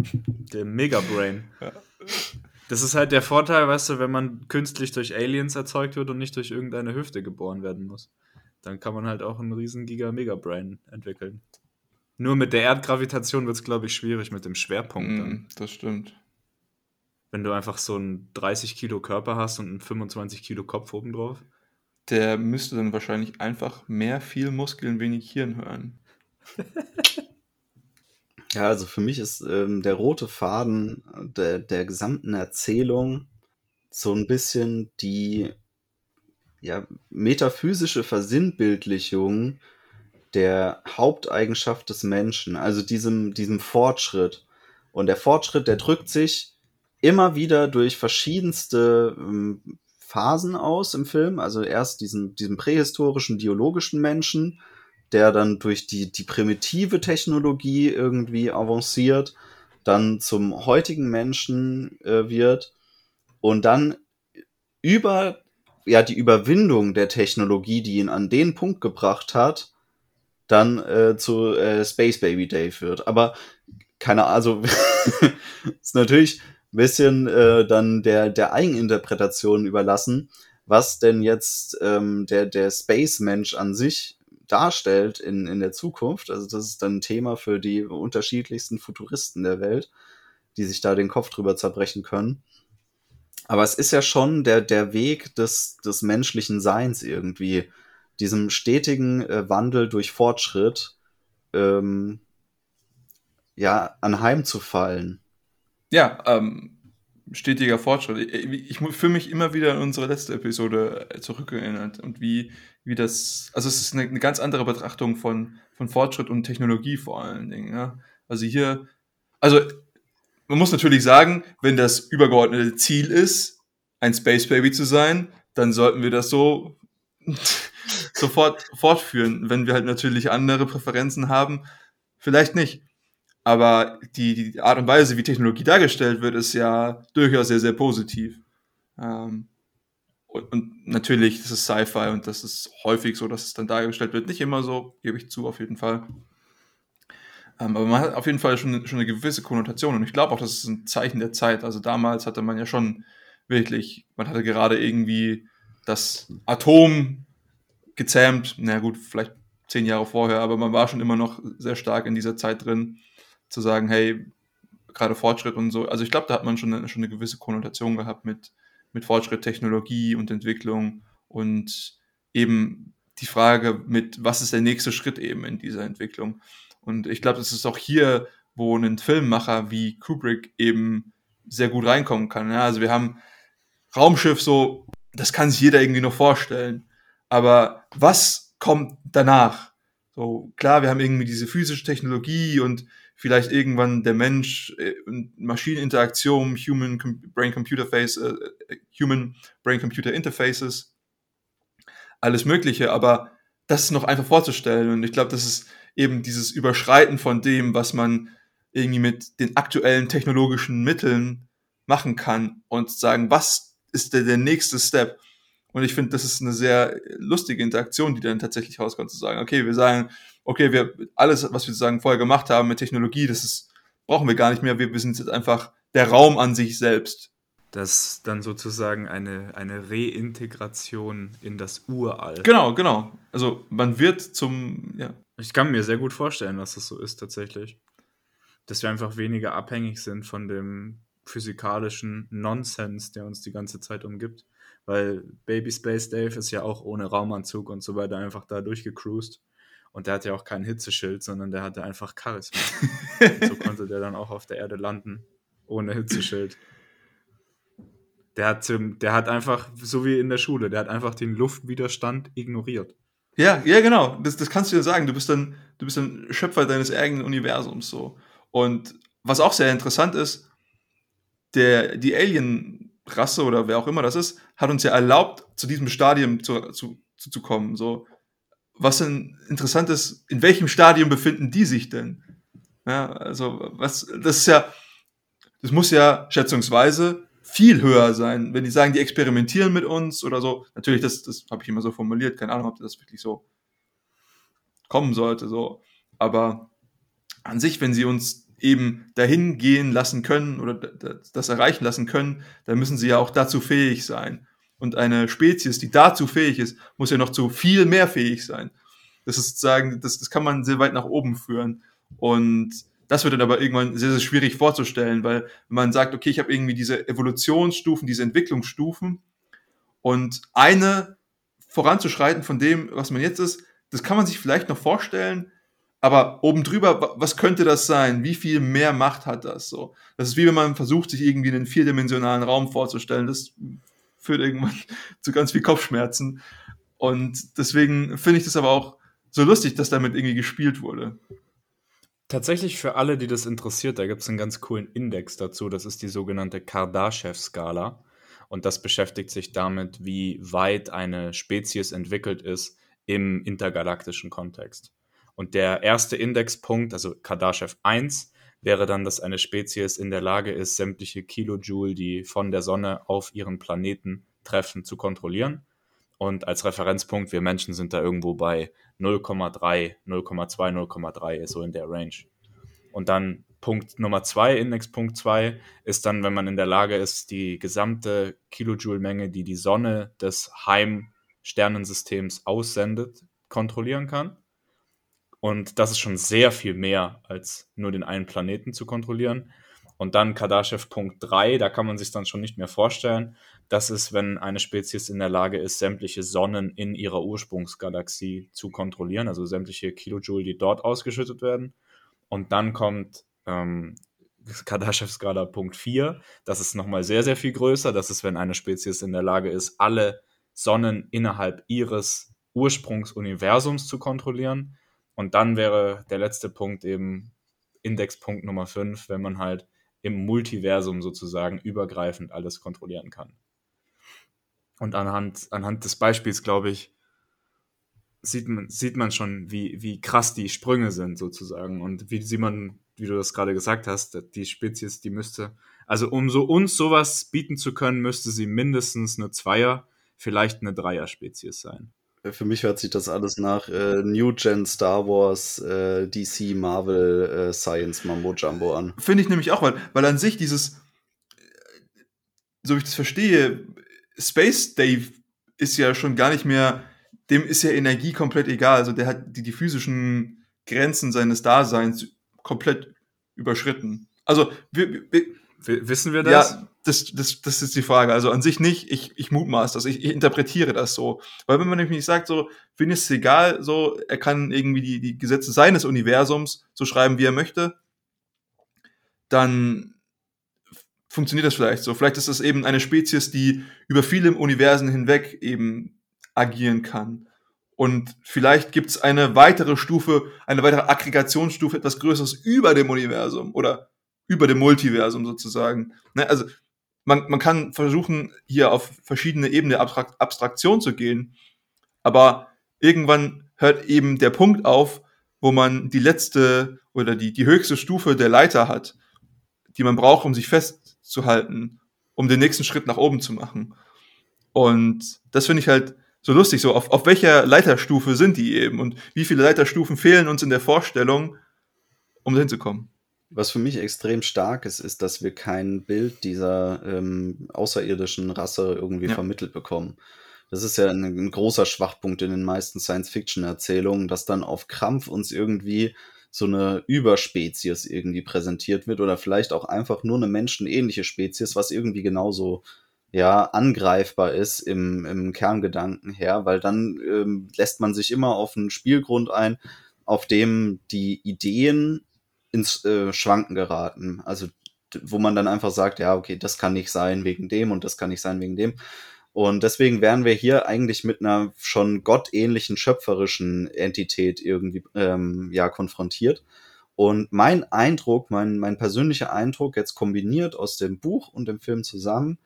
der Megabrain. Ja. Das ist halt der Vorteil, weißt du, wenn man künstlich durch Aliens erzeugt wird und nicht durch irgendeine Hüfte geboren werden muss dann kann man halt auch einen riesen Giga-Mega-Brain entwickeln. Nur mit der Erdgravitation wird es, glaube ich, schwierig mit dem Schwerpunkt. Mm, das stimmt. Wenn du einfach so einen 30 Kilo Körper hast und einen 25 Kilo Kopf obendrauf. Der müsste dann wahrscheinlich einfach mehr viel Muskeln, wenig Hirn hören. ja, also für mich ist ähm, der rote Faden der, der gesamten Erzählung so ein bisschen die ja, metaphysische Versinnbildlichung der Haupteigenschaft des Menschen, also diesem, diesem Fortschritt. Und der Fortschritt, der drückt sich immer wieder durch verschiedenste ähm, Phasen aus im Film. Also erst diesen, diesen prähistorischen, biologischen Menschen, der dann durch die, die primitive Technologie irgendwie avanciert, dann zum heutigen Menschen äh, wird und dann über ja die Überwindung der Technologie, die ihn an den Punkt gebracht hat, dann äh, zu äh, Space Baby Dave wird. Aber keine Ahnung, also ist natürlich ein bisschen äh, dann der, der Eigeninterpretation überlassen, was denn jetzt ähm, der, der Space-Mensch an sich darstellt in, in der Zukunft. Also das ist dann ein Thema für die unterschiedlichsten Futuristen der Welt, die sich da den Kopf drüber zerbrechen können. Aber es ist ja schon der, der Weg des, des menschlichen Seins irgendwie, diesem stetigen äh, Wandel durch Fortschritt, ähm, ja, anheimzufallen. Ja, ähm, stetiger Fortschritt. Ich, ich fühle mich immer wieder an unsere letzte Episode äh, zurückerinnert und wie, wie das, also es ist eine, eine ganz andere Betrachtung von, von Fortschritt und Technologie vor allen Dingen. Ja? Also hier, also man muss natürlich sagen, wenn das übergeordnete Ziel ist, ein Space Baby zu sein, dann sollten wir das so sofort fortführen. Wenn wir halt natürlich andere Präferenzen haben, vielleicht nicht. Aber die, die Art und Weise, wie Technologie dargestellt wird, ist ja durchaus sehr, sehr positiv. Ähm, und, und, natürlich, das ist Sci-Fi und das ist häufig so, dass es dann dargestellt wird. Nicht immer so, gebe ich zu, auf jeden Fall. Ähm, aber man hat auf jeden Fall schon, schon eine gewisse Konnotation und ich glaube auch, das ist ein Zeichen der Zeit. Also damals hatte man ja schon wirklich, man hatte gerade irgendwie das Atom gezähmt, na gut, vielleicht zehn Jahre vorher, aber man war schon immer noch sehr stark in dieser Zeit drin, zu sagen, hey, gerade Fortschritt und so. Also ich glaube, da hat man schon eine, schon eine gewisse Konnotation gehabt mit, mit Fortschritt, Technologie und Entwicklung und eben die Frage mit, was ist der nächste Schritt eben in dieser Entwicklung. Und ich glaube, das ist auch hier, wo ein Filmmacher wie Kubrick eben sehr gut reinkommen kann. Ja, also wir haben Raumschiff so, das kann sich jeder irgendwie noch vorstellen. Aber was kommt danach? So, klar, wir haben irgendwie diese physische Technologie und vielleicht irgendwann der Mensch äh, Maschineninteraktion, Human Brain Computer Face, äh, Human Brain Computer Interfaces, alles Mögliche, aber das ist noch einfach vorzustellen und ich glaube, das ist eben dieses Überschreiten von dem, was man irgendwie mit den aktuellen technologischen Mitteln machen kann und sagen, was ist der, der nächste Step? Und ich finde, das ist eine sehr lustige Interaktion, die dann tatsächlich rauskommt, zu sagen, okay, wir sagen, okay, wir, alles, was wir sozusagen vorher gemacht haben mit Technologie, das ist, brauchen wir gar nicht mehr, wir, wir sind jetzt einfach der Raum an sich selbst. Das ist dann sozusagen eine, eine Reintegration in das Urall. Genau, genau. Also man wird zum, ja. Ich kann mir sehr gut vorstellen, dass das so ist tatsächlich. Dass wir einfach weniger abhängig sind von dem physikalischen Nonsens, der uns die ganze Zeit umgibt. Weil Baby Space Dave ist ja auch ohne Raumanzug und so weiter einfach da durchgecruised. Und der hatte ja auch kein Hitzeschild, sondern der hatte einfach Charisma. so konnte der dann auch auf der Erde landen, ohne Hitzeschild. Der hat, der hat einfach, so wie in der Schule, der hat einfach den Luftwiderstand ignoriert. Ja, ja, genau. Das, das kannst du dir sagen. Du bist dann, du bist dann Schöpfer deines eigenen Universums so. Und was auch sehr interessant ist, der, die Alien-Rasse oder wer auch immer das ist, hat uns ja erlaubt, zu diesem Stadium zu, zu, zu, zu kommen. So, was denn interessant ist, in welchem Stadium befinden die sich denn? Ja, also, was, das ist ja, das muss ja schätzungsweise viel höher sein, wenn die sagen, die experimentieren mit uns oder so. Natürlich, das, das habe ich immer so formuliert, keine Ahnung, ob das wirklich so kommen sollte, so. Aber an sich, wenn sie uns eben dahin gehen lassen können oder das erreichen lassen können, dann müssen sie ja auch dazu fähig sein. Und eine Spezies, die dazu fähig ist, muss ja noch zu viel mehr fähig sein. Das ist sozusagen, das, das kann man sehr weit nach oben führen. Und das wird dann aber irgendwann sehr, sehr schwierig vorzustellen, weil man sagt, okay, ich habe irgendwie diese Evolutionsstufen, diese Entwicklungsstufen und eine voranzuschreiten von dem, was man jetzt ist, das kann man sich vielleicht noch vorstellen, aber oben drüber, was könnte das sein? Wie viel mehr Macht hat das so? Das ist wie wenn man versucht, sich irgendwie einen vierdimensionalen Raum vorzustellen. Das führt irgendwann zu ganz viel Kopfschmerzen. Und deswegen finde ich das aber auch so lustig, dass damit irgendwie gespielt wurde. Tatsächlich für alle, die das interessiert, da gibt es einen ganz coolen Index dazu. Das ist die sogenannte Kardashev-Skala. Und das beschäftigt sich damit, wie weit eine Spezies entwickelt ist im intergalaktischen Kontext. Und der erste Indexpunkt, also Kardashev 1, wäre dann, dass eine Spezies in der Lage ist, sämtliche Kilojoule, die von der Sonne auf ihren Planeten treffen, zu kontrollieren. Und als Referenzpunkt, wir Menschen sind da irgendwo bei 0,3, 0,2, 0,3, so in der Range. Und dann Punkt Nummer 2, Indexpunkt 2, ist dann, wenn man in der Lage ist, die gesamte Kilojoule-Menge, die die Sonne des Heim-Sternensystems aussendet, kontrollieren kann. Und das ist schon sehr viel mehr, als nur den einen Planeten zu kontrollieren. Und dann Kardashev Punkt 3, da kann man sich dann schon nicht mehr vorstellen. Das ist, wenn eine Spezies in der Lage ist, sämtliche Sonnen in ihrer Ursprungsgalaxie zu kontrollieren, also sämtliche Kilojoule, die dort ausgeschüttet werden. Und dann kommt ähm, Kardashev-Skala Punkt 4. Das ist nochmal sehr, sehr viel größer. Das ist, wenn eine Spezies in der Lage ist, alle Sonnen innerhalb ihres Ursprungsuniversums zu kontrollieren. Und dann wäre der letzte Punkt eben Indexpunkt Nummer 5, wenn man halt im Multiversum sozusagen übergreifend alles kontrollieren kann. Und anhand, anhand des Beispiels, glaube ich, sieht man, sieht man schon, wie, wie krass die Sprünge sind sozusagen. Und wie man, wie du das gerade gesagt hast, die Spezies, die müsste, also um so uns sowas bieten zu können, müsste sie mindestens eine Zweier, vielleicht eine Dreier-Spezies sein. Für mich hört sich das alles nach äh, New Gen Star Wars, äh, DC, Marvel, äh, Science Mambo Jumbo an. Finde ich nämlich auch, weil, weil an sich dieses, so wie ich das verstehe, Space Dave ist ja schon gar nicht mehr, dem ist ja Energie komplett egal. Also der hat die, die physischen Grenzen seines Daseins komplett überschritten. Also wir, wir, Wissen wir das? Ja, das, das, das ist die Frage. Also an sich nicht, ich, ich mutmaß das, ich, ich interpretiere das so. Weil wenn man nämlich sagt, so, Finn ist es egal, so, er kann irgendwie die, die Gesetze seines Universums so schreiben, wie er möchte, dann funktioniert das vielleicht so. Vielleicht ist das eben eine Spezies, die über viele Universen hinweg eben agieren kann. Und vielleicht gibt es eine weitere Stufe, eine weitere Aggregationsstufe, etwas Größeres über dem Universum oder über dem Multiversum sozusagen. Ne? Also man, man kann versuchen, hier auf verschiedene Ebenen Abstrakt, Abstraktion zu gehen, aber irgendwann hört eben der Punkt auf, wo man die letzte oder die, die höchste Stufe der Leiter hat, die man braucht, um sich festzuhalten, um den nächsten Schritt nach oben zu machen. Und das finde ich halt so lustig, so auf, auf welcher Leiterstufe sind die eben und wie viele Leiterstufen fehlen uns in der Vorstellung, um dahin zu kommen. Was für mich extrem stark ist, ist, dass wir kein Bild dieser ähm, außerirdischen Rasse irgendwie ja. vermittelt bekommen. Das ist ja ein, ein großer Schwachpunkt in den meisten Science-Fiction-Erzählungen, dass dann auf Krampf uns irgendwie so eine Überspezies irgendwie präsentiert wird oder vielleicht auch einfach nur eine menschenähnliche Spezies, was irgendwie genauso ja angreifbar ist im, im Kerngedanken her, weil dann ähm, lässt man sich immer auf einen Spielgrund ein, auf dem die Ideen ins äh, Schwanken geraten. Also wo man dann einfach sagt, ja, okay, das kann nicht sein wegen dem und das kann nicht sein wegen dem. Und deswegen wären wir hier eigentlich mit einer schon gottähnlichen schöpferischen Entität irgendwie ähm, ja konfrontiert. Und mein Eindruck, mein, mein persönlicher Eindruck, jetzt kombiniert aus dem Buch und dem Film zusammen,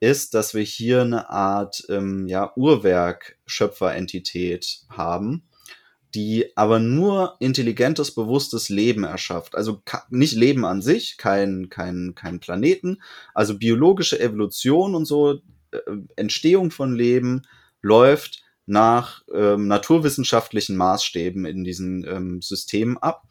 ist, dass wir hier eine Art ähm, ja, Uhrwerk-Schöpferentität haben, die aber nur intelligentes, bewusstes Leben erschafft. Also nicht Leben an sich, kein, kein, kein Planeten, also biologische Evolution und so, äh, Entstehung von Leben läuft nach ähm, naturwissenschaftlichen Maßstäben in diesen ähm, Systemen ab.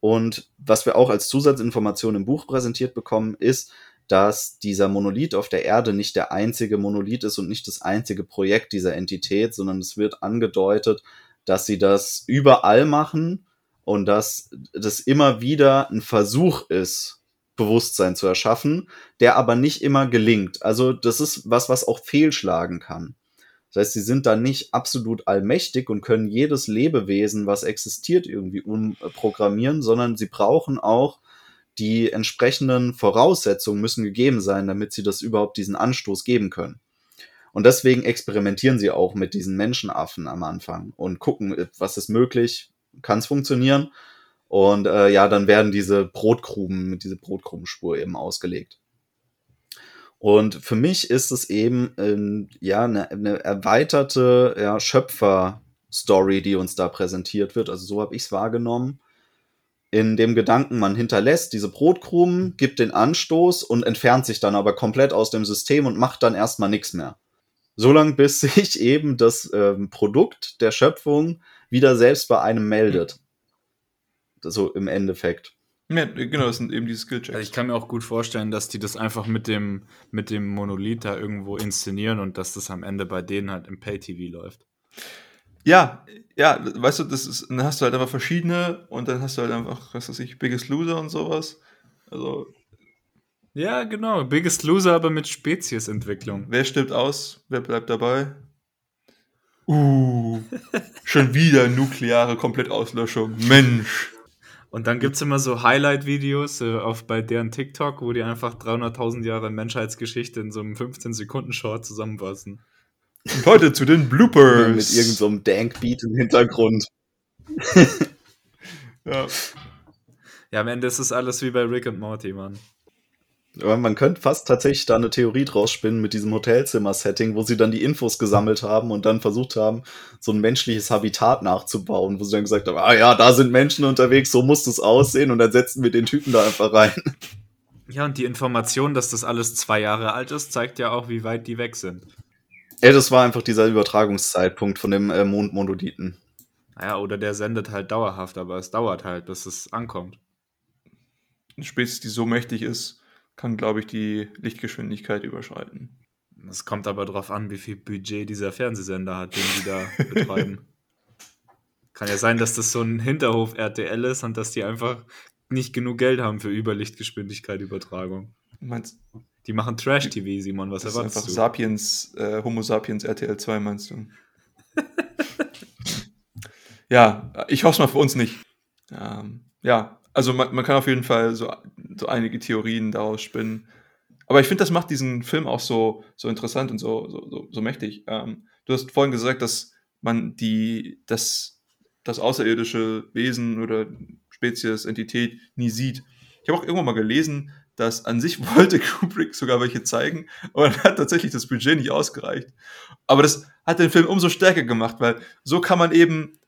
Und was wir auch als Zusatzinformation im Buch präsentiert bekommen, ist, dass dieser Monolith auf der Erde nicht der einzige Monolith ist und nicht das einzige Projekt dieser Entität, sondern es wird angedeutet, dass sie das überall machen und dass das immer wieder ein Versuch ist, Bewusstsein zu erschaffen, der aber nicht immer gelingt. Also das ist was, was auch fehlschlagen kann. Das heißt, sie sind da nicht absolut allmächtig und können jedes Lebewesen, was existiert, irgendwie umprogrammieren, sondern sie brauchen auch die entsprechenden Voraussetzungen müssen gegeben sein, damit sie das überhaupt diesen Anstoß geben können. Und deswegen experimentieren sie auch mit diesen Menschenaffen am Anfang und gucken, was ist möglich, kann es funktionieren. Und äh, ja, dann werden diese Brotkrumen mit dieser Brotkrumenspur eben ausgelegt. Und für mich ist es eben ähm, ja eine, eine erweiterte ja, Schöpfer-Story, die uns da präsentiert wird. Also so habe ich es wahrgenommen. In dem Gedanken, man hinterlässt diese Brotkrumen, gibt den Anstoß und entfernt sich dann aber komplett aus dem System und macht dann erstmal nichts mehr solange bis sich eben das ähm, Produkt der Schöpfung wieder selbst bei einem meldet. So im Endeffekt. Ja, genau, das sind eben die Skillchecks. Also ich kann mir auch gut vorstellen, dass die das einfach mit dem, mit dem Monolith da irgendwo inszenieren und dass das am Ende bei denen halt im Pay-TV läuft. Ja, ja, weißt du, das ist, dann hast du halt einfach verschiedene und dann hast du halt einfach, was weiß ich, Biggest Loser und sowas. Also ja, genau. Biggest Loser, aber mit Speziesentwicklung. Wer stirbt aus? Wer bleibt dabei? Uh, schon wieder nukleare Komplettauslöschung. Mensch. Und dann gibt es immer so Highlight-Videos äh, auf bei deren TikTok, wo die einfach 300.000 Jahre Menschheitsgeschichte in so einem 15-Sekunden-Short zusammenfassen. Und heute zu den Bloopers. Mit irgendeinem so Dank-Beat im Hintergrund. ja. Ja, am Ende ist es alles wie bei Rick und Morty, Mann. Aber man könnte fast tatsächlich da eine Theorie draus spinnen mit diesem Hotelzimmer-Setting, wo sie dann die Infos gesammelt haben und dann versucht haben, so ein menschliches Habitat nachzubauen, wo sie dann gesagt haben, ah ja, da sind Menschen unterwegs, so muss das aussehen und dann setzen wir den Typen da einfach rein. Ja, und die Information, dass das alles zwei Jahre alt ist, zeigt ja auch, wie weit die weg sind. Ja, das war einfach dieser Übertragungszeitpunkt von dem äh, Mondmonolithen. Naja, oder der sendet halt dauerhaft, aber es dauert halt, bis es ankommt. Eine Spezies, die so mächtig ist, kann, glaube ich, die Lichtgeschwindigkeit überschreiten. Es kommt aber darauf an, wie viel Budget dieser Fernsehsender hat, den die da betreiben. Kann ja sein, dass das so ein Hinterhof RTL ist und dass die einfach nicht genug Geld haben für Überlichtgeschwindigkeit-Übertragung. Meinst Die machen Trash-TV, Simon, was das erwartest ist einfach du? Sapiens, äh, Homo Sapiens RTL 2, meinst du? ja, ich hoffe es mal für uns nicht. Ähm, ja, also man, man kann auf jeden Fall so, so einige Theorien daraus spinnen. Aber ich finde, das macht diesen Film auch so, so interessant und so, so, so, so mächtig. Ähm, du hast vorhin gesagt, dass man die, das, das außerirdische Wesen oder Spezies, Entität nie sieht. Ich habe auch irgendwann mal gelesen, dass an sich wollte Kubrick sogar welche zeigen, aber dann hat tatsächlich das Budget nicht ausgereicht. Aber das hat den Film umso stärker gemacht, weil so kann man eben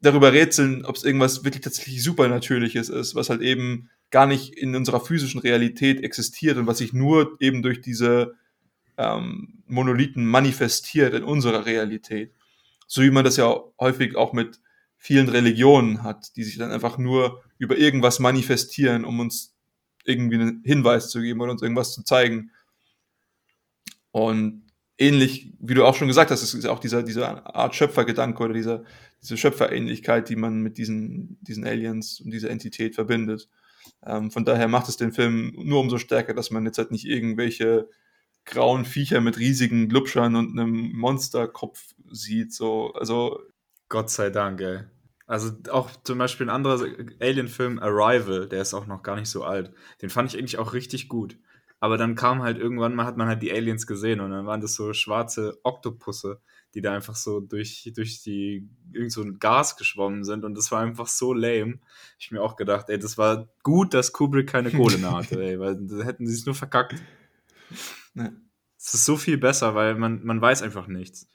darüber rätseln, ob es irgendwas wirklich tatsächlich Supernatürliches ist, was halt eben gar nicht in unserer physischen Realität existiert und was sich nur eben durch diese ähm, Monolithen manifestiert in unserer Realität. So wie man das ja häufig auch mit vielen Religionen hat, die sich dann einfach nur über irgendwas manifestieren, um uns irgendwie einen Hinweis zu geben oder uns irgendwas zu zeigen. Und ähnlich, wie du auch schon gesagt hast, es ist auch dieser, dieser Art Schöpfergedanke oder dieser, diese Schöpferähnlichkeit, die man mit diesen, diesen Aliens und dieser Entität verbindet. Ähm, von daher macht es den Film nur umso stärker, dass man jetzt halt nicht irgendwelche grauen Viecher mit riesigen Glubschern und einem Monsterkopf sieht. So, also. Gott sei Dank, ey. Also auch zum Beispiel ein anderer Alien-Film, Arrival, der ist auch noch gar nicht so alt. Den fand ich eigentlich auch richtig gut. Aber dann kam halt irgendwann mal, hat man halt die Aliens gesehen und dann waren das so schwarze Oktopusse, die da einfach so durch, durch die, irgend so ein Gas geschwommen sind und das war einfach so lame. Ich mir auch gedacht, ey, das war gut, dass Kubrick keine Kohle mehr hatte, ey, weil da hätten sie es nur verkackt. Es ist so viel besser, weil man, man weiß einfach nichts.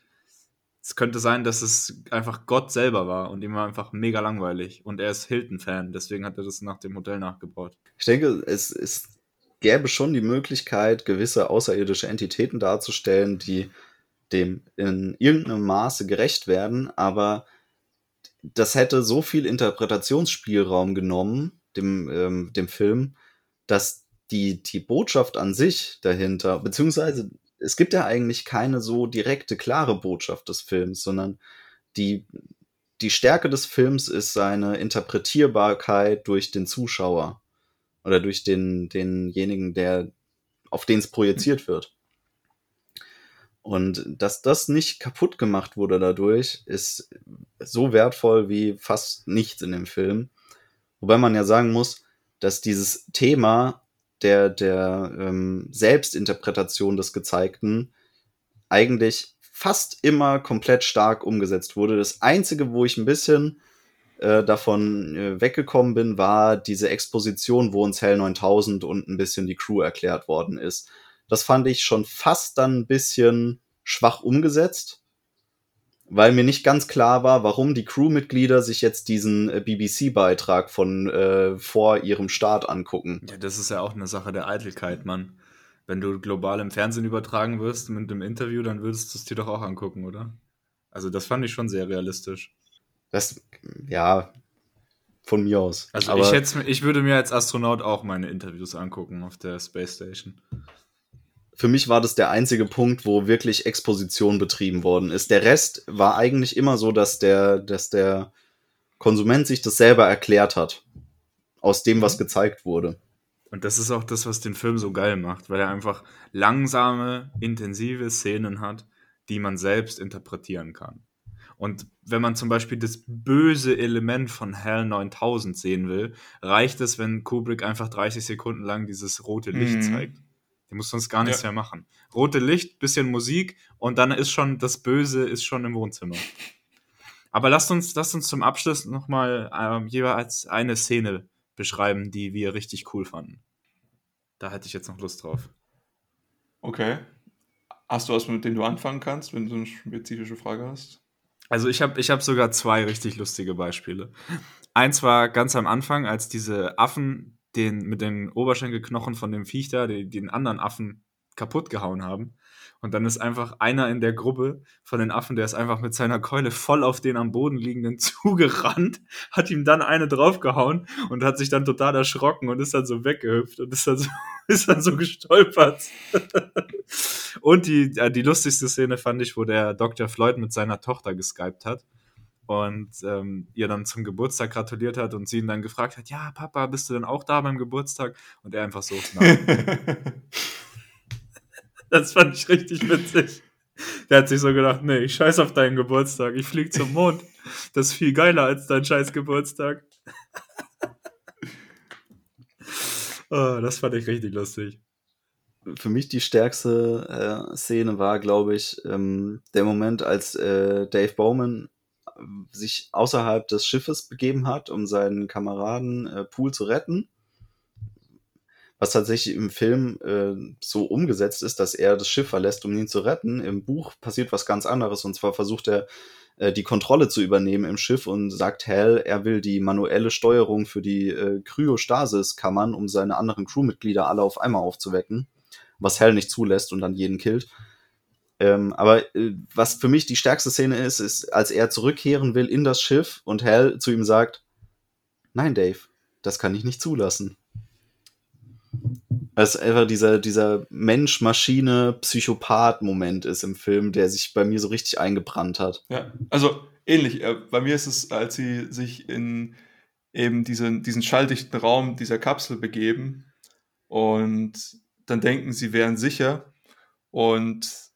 Es könnte sein, dass es einfach Gott selber war und ihm war einfach mega langweilig. Und er ist Hilton-Fan, deswegen hat er das nach dem Hotel nachgebaut. Ich denke, es ist gäbe schon die Möglichkeit, gewisse außerirdische Entitäten darzustellen, die dem in irgendeinem Maße gerecht werden, aber das hätte so viel Interpretationsspielraum genommen, dem, ähm, dem Film, dass die, die Botschaft an sich dahinter, beziehungsweise es gibt ja eigentlich keine so direkte, klare Botschaft des Films, sondern die, die Stärke des Films ist seine Interpretierbarkeit durch den Zuschauer oder durch den, denjenigen, der, auf den es projiziert wird. Und dass das nicht kaputt gemacht wurde dadurch, ist so wertvoll wie fast nichts in dem Film. Wobei man ja sagen muss, dass dieses Thema der, der ähm, Selbstinterpretation des Gezeigten eigentlich fast immer komplett stark umgesetzt wurde. Das Einzige, wo ich ein bisschen äh, davon äh, weggekommen bin, war diese Exposition, wo uns Hell 9000 und ein bisschen die Crew erklärt worden ist. Das fand ich schon fast dann ein bisschen schwach umgesetzt, weil mir nicht ganz klar war, warum die Crewmitglieder sich jetzt diesen äh, BBC-Beitrag von äh, vor ihrem Start angucken. Ja, das ist ja auch eine Sache der Eitelkeit, Mann. Wenn du global im Fernsehen übertragen wirst mit einem Interview, dann würdest du es dir doch auch angucken, oder? Also das fand ich schon sehr realistisch. Das, ja, von mir aus. Also Aber ich, ich würde mir als Astronaut auch meine Interviews angucken auf der Space Station. Für mich war das der einzige Punkt, wo wirklich Exposition betrieben worden ist. Der Rest war eigentlich immer so, dass der, dass der Konsument sich das selber erklärt hat. Aus dem, was mhm. gezeigt wurde. Und das ist auch das, was den Film so geil macht, weil er einfach langsame, intensive Szenen hat, die man selbst interpretieren kann. Und wenn man zum Beispiel das böse Element von Hell 9000 sehen will, reicht es, wenn Kubrick einfach 30 Sekunden lang dieses rote Licht mhm. zeigt. Die muss sonst gar nichts ja. mehr machen. Rote Licht, bisschen Musik und dann ist schon das Böse ist schon im Wohnzimmer. Aber lasst uns, lasst uns zum Abschluss nochmal ähm, jeweils eine Szene beschreiben, die wir richtig cool fanden. Da hätte ich jetzt noch Lust drauf. Okay. Hast du was, mit dem du anfangen kannst, wenn du eine spezifische Frage hast? Also ich habe ich hab sogar zwei richtig lustige Beispiele. Eins war ganz am Anfang, als diese Affen den, mit den Oberschenkelknochen von dem Viech da, die, den anderen Affen kaputt gehauen haben. Und dann ist einfach einer in der Gruppe von den Affen, der ist einfach mit seiner Keule voll auf den am Boden liegenden zugerannt, hat ihm dann eine draufgehauen und hat sich dann total erschrocken und ist dann so weggehüpft und ist dann so, ist dann so gestolpert. und die, die lustigste Szene fand ich, wo der Dr. Floyd mit seiner Tochter geskypt hat und ähm, ihr dann zum Geburtstag gratuliert hat und sie ihn dann gefragt hat, ja, Papa, bist du denn auch da beim Geburtstag? Und er einfach so, nein. Das fand ich richtig witzig. Der hat sich so gedacht, nee, ich scheiß auf deinen Geburtstag, ich flieg zum Mond. Das ist viel geiler als dein scheiß Geburtstag. oh, das fand ich richtig lustig. für mich die stärkste äh, Szene war, glaube ich, ähm, der Moment, als äh, Dave Bowman sich außerhalb des Schiffes begeben hat, um seinen Kameraden äh, Pool zu retten. Was tatsächlich im Film äh, so umgesetzt ist, dass er das Schiff verlässt, um ihn zu retten. Im Buch passiert was ganz anderes. Und zwar versucht er, äh, die Kontrolle zu übernehmen im Schiff und sagt Hal, er will die manuelle Steuerung für die äh, Kryostasis-Kammern, um seine anderen Crewmitglieder alle auf einmal aufzuwecken was Hell nicht zulässt und dann jeden killt. Ähm, aber äh, was für mich die stärkste Szene ist, ist, als er zurückkehren will in das Schiff und Hell zu ihm sagt, nein, Dave, das kann ich nicht zulassen. Als einfach dieser, dieser Mensch-Maschine-Psychopath-Moment ist im Film, der sich bei mir so richtig eingebrannt hat. Ja, also ähnlich. Äh, bei mir ist es, als sie sich in eben diesen, diesen schalldichten Raum dieser Kapsel begeben und dann denken, sie wären sicher und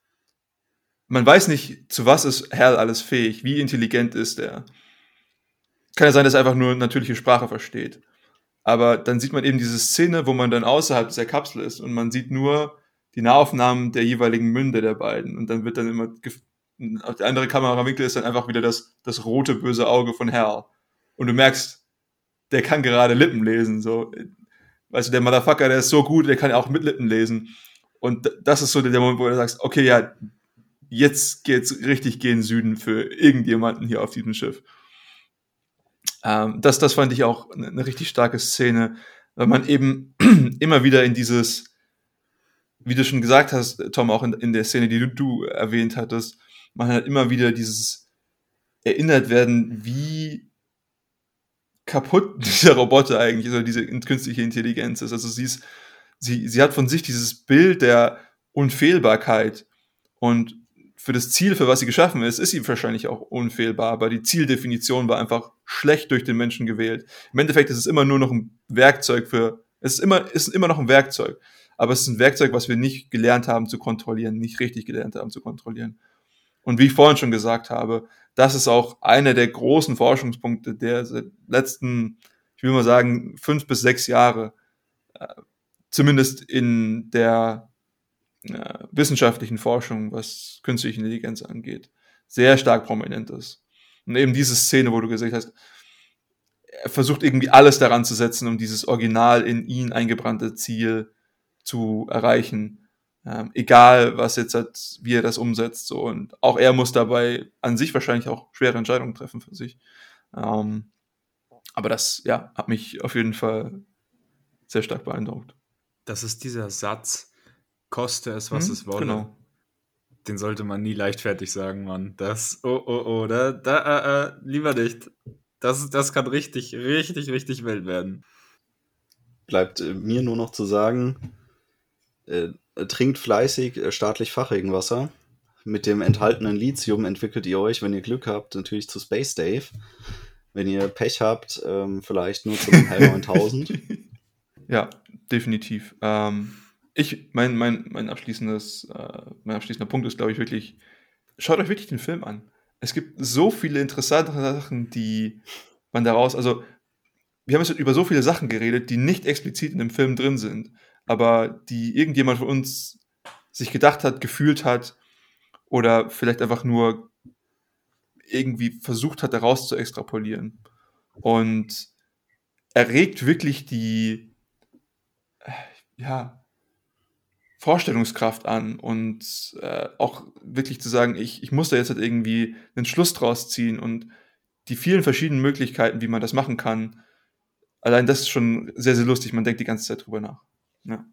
man weiß nicht, zu was ist Hal alles fähig, wie intelligent ist er. Kann ja sein, dass er einfach nur natürliche Sprache versteht. Aber dann sieht man eben diese Szene, wo man dann außerhalb dieser Kapsel ist und man sieht nur die Nahaufnahmen der jeweiligen Münde der beiden. Und dann wird dann immer, der andere Kamerawinkel ist dann einfach wieder das, das rote böse Auge von Hal. Und du merkst, der kann gerade Lippen lesen, so weißt du, der Motherfucker, der ist so gut, der kann ja auch mit Lippen lesen. Und das ist so der Moment, wo du sagst, okay, ja, jetzt geht's richtig gen Süden für irgendjemanden hier auf diesem Schiff. Ähm, das, das fand ich auch eine, eine richtig starke Szene, weil man eben immer wieder in dieses, wie du schon gesagt hast, Tom, auch in, in der Szene, die du, du erwähnt hattest, man hat immer wieder dieses erinnert werden, wie kaputt dieser Roboter eigentlich, oder diese künstliche Intelligenz ist. Also sie ist, sie, sie hat von sich dieses Bild der Unfehlbarkeit und für das Ziel, für was sie geschaffen ist, ist sie wahrscheinlich auch unfehlbar, aber die Zieldefinition war einfach schlecht durch den Menschen gewählt. Im Endeffekt ist es immer nur noch ein Werkzeug für, es ist immer, ist immer noch ein Werkzeug, aber es ist ein Werkzeug, was wir nicht gelernt haben zu kontrollieren, nicht richtig gelernt haben zu kontrollieren. Und wie ich vorhin schon gesagt habe, das ist auch einer der großen Forschungspunkte der letzten, ich will mal sagen, fünf bis sechs Jahre, äh, zumindest in der äh, wissenschaftlichen Forschung, was künstliche Intelligenz angeht, sehr stark prominent ist. Und eben diese Szene, wo du gesagt hast, er versucht irgendwie alles daran zu setzen, um dieses original in ihn eingebrannte Ziel zu erreichen ähm, egal, was jetzt hat, wie er das umsetzt. So. Und auch er muss dabei an sich wahrscheinlich auch schwere Entscheidungen treffen für sich. Ähm, aber das, ja, hat mich auf jeden Fall sehr stark beeindruckt. Das ist dieser Satz, koste es, was hm, es wolle. Genau. Den sollte man nie leichtfertig sagen, Mann. Das, oh, oh, oh, da, da, äh, äh, lieber nicht. Das, das kann richtig, richtig, richtig wild werden. Bleibt äh, mir nur noch zu sagen, äh, trinkt fleißig äh, staatlich Fachregenwasser. Mit dem enthaltenen Lithium entwickelt ihr euch, wenn ihr Glück habt, natürlich zu Space Dave. Wenn ihr Pech habt, ähm, vielleicht nur zum Hell 9000. ja, definitiv. Ähm, ich, mein, mein, mein, abschließendes, äh, mein abschließender Punkt ist, glaube ich, wirklich, schaut euch wirklich den Film an. Es gibt so viele interessante Sachen, die man daraus, also wir haben jetzt über so viele Sachen geredet, die nicht explizit in dem Film drin sind aber die irgendjemand von uns sich gedacht hat, gefühlt hat oder vielleicht einfach nur irgendwie versucht hat, daraus zu extrapolieren. Und erregt wirklich die, äh, ja, Vorstellungskraft an und äh, auch wirklich zu sagen, ich, ich muss da jetzt halt irgendwie einen Schluss draus ziehen und die vielen verschiedenen Möglichkeiten, wie man das machen kann, allein das ist schon sehr, sehr lustig. Man denkt die ganze Zeit drüber nach. Ja.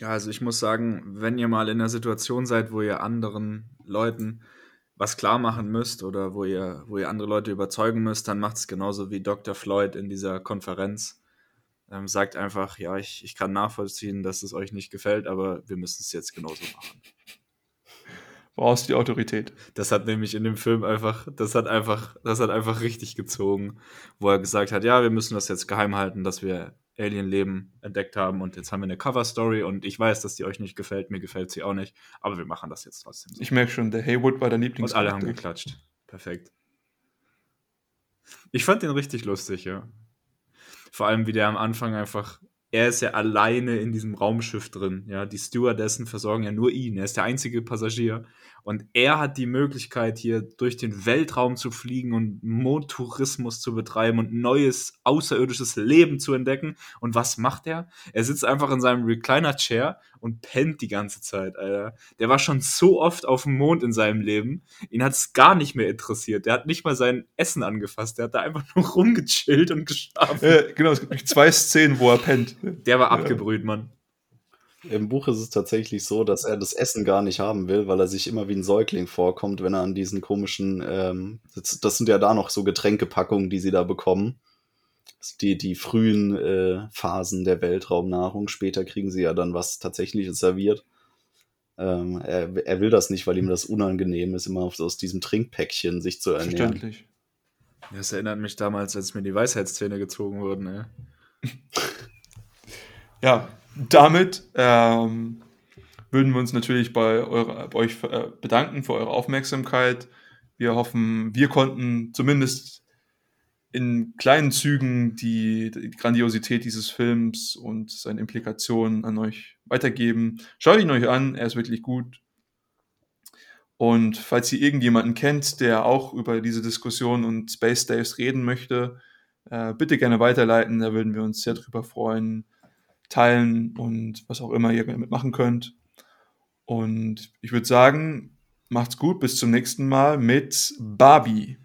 Ja, also ich muss sagen, wenn ihr mal in einer Situation seid, wo ihr anderen Leuten was klar machen müsst oder wo ihr, wo ihr andere Leute überzeugen müsst, dann macht es genauso wie Dr. Floyd in dieser Konferenz. Ähm, sagt einfach, ja, ich, ich kann nachvollziehen, dass es euch nicht gefällt, aber wir müssen es jetzt genauso machen. Brauchst die Autorität. Das hat nämlich in dem Film einfach, das hat einfach, das hat einfach richtig gezogen, wo er gesagt hat, ja, wir müssen das jetzt geheim halten, dass wir Alien-Leben entdeckt haben und jetzt haben wir eine Cover-Story und ich weiß, dass die euch nicht gefällt, mir gefällt sie auch nicht, aber wir machen das jetzt trotzdem. So. Ich merke schon, der Haywood war der Lieblings. Und alle haben geklatscht. Perfekt. Ich fand den richtig lustig, ja. Vor allem, wie der am Anfang einfach er ist ja alleine in diesem Raumschiff drin. Ja, die Stewardessen versorgen ja nur ihn. Er ist der einzige Passagier. Und er hat die Möglichkeit, hier durch den Weltraum zu fliegen und Mondtourismus zu betreiben und neues außerirdisches Leben zu entdecken. Und was macht er? Er sitzt einfach in seinem Recliner-Chair und pennt die ganze Zeit, Alter. Der war schon so oft auf dem Mond in seinem Leben. Ihn hat es gar nicht mehr interessiert. Der hat nicht mal sein Essen angefasst. Der hat da einfach nur rumgechillt und geschlafen. Äh, genau, es gibt zwei Szenen, wo er pennt. Der war abgebrüht, Mann. Im Buch ist es tatsächlich so, dass er das Essen gar nicht haben will, weil er sich immer wie ein Säugling vorkommt, wenn er an diesen komischen, ähm, das, das, sind ja da noch so Getränkepackungen, die sie da bekommen. Die, die frühen äh, Phasen der Weltraumnahrung. Später kriegen sie ja dann was tatsächliches serviert. Ähm, er, er will das nicht, weil ihm das unangenehm ist, immer aus diesem Trinkpäckchen sich zu ernähren. Verständlich. Das erinnert mich damals, als mir die Weisheitszähne gezogen wurden, ey. ja, damit ähm, würden wir uns natürlich bei, eure, bei euch äh, bedanken für eure Aufmerksamkeit. Wir hoffen, wir konnten zumindest in kleinen Zügen die, die, Grandiosität dieses Films und seine Implikationen an euch weitergeben. Schaut ihn euch an, er ist wirklich gut. Und falls ihr irgendjemanden kennt, der auch über diese Diskussion und Space Days reden möchte, äh, bitte gerne weiterleiten, da würden wir uns sehr drüber freuen teilen und was auch immer ihr damit machen könnt. Und ich würde sagen, macht's gut, bis zum nächsten Mal mit Barbie.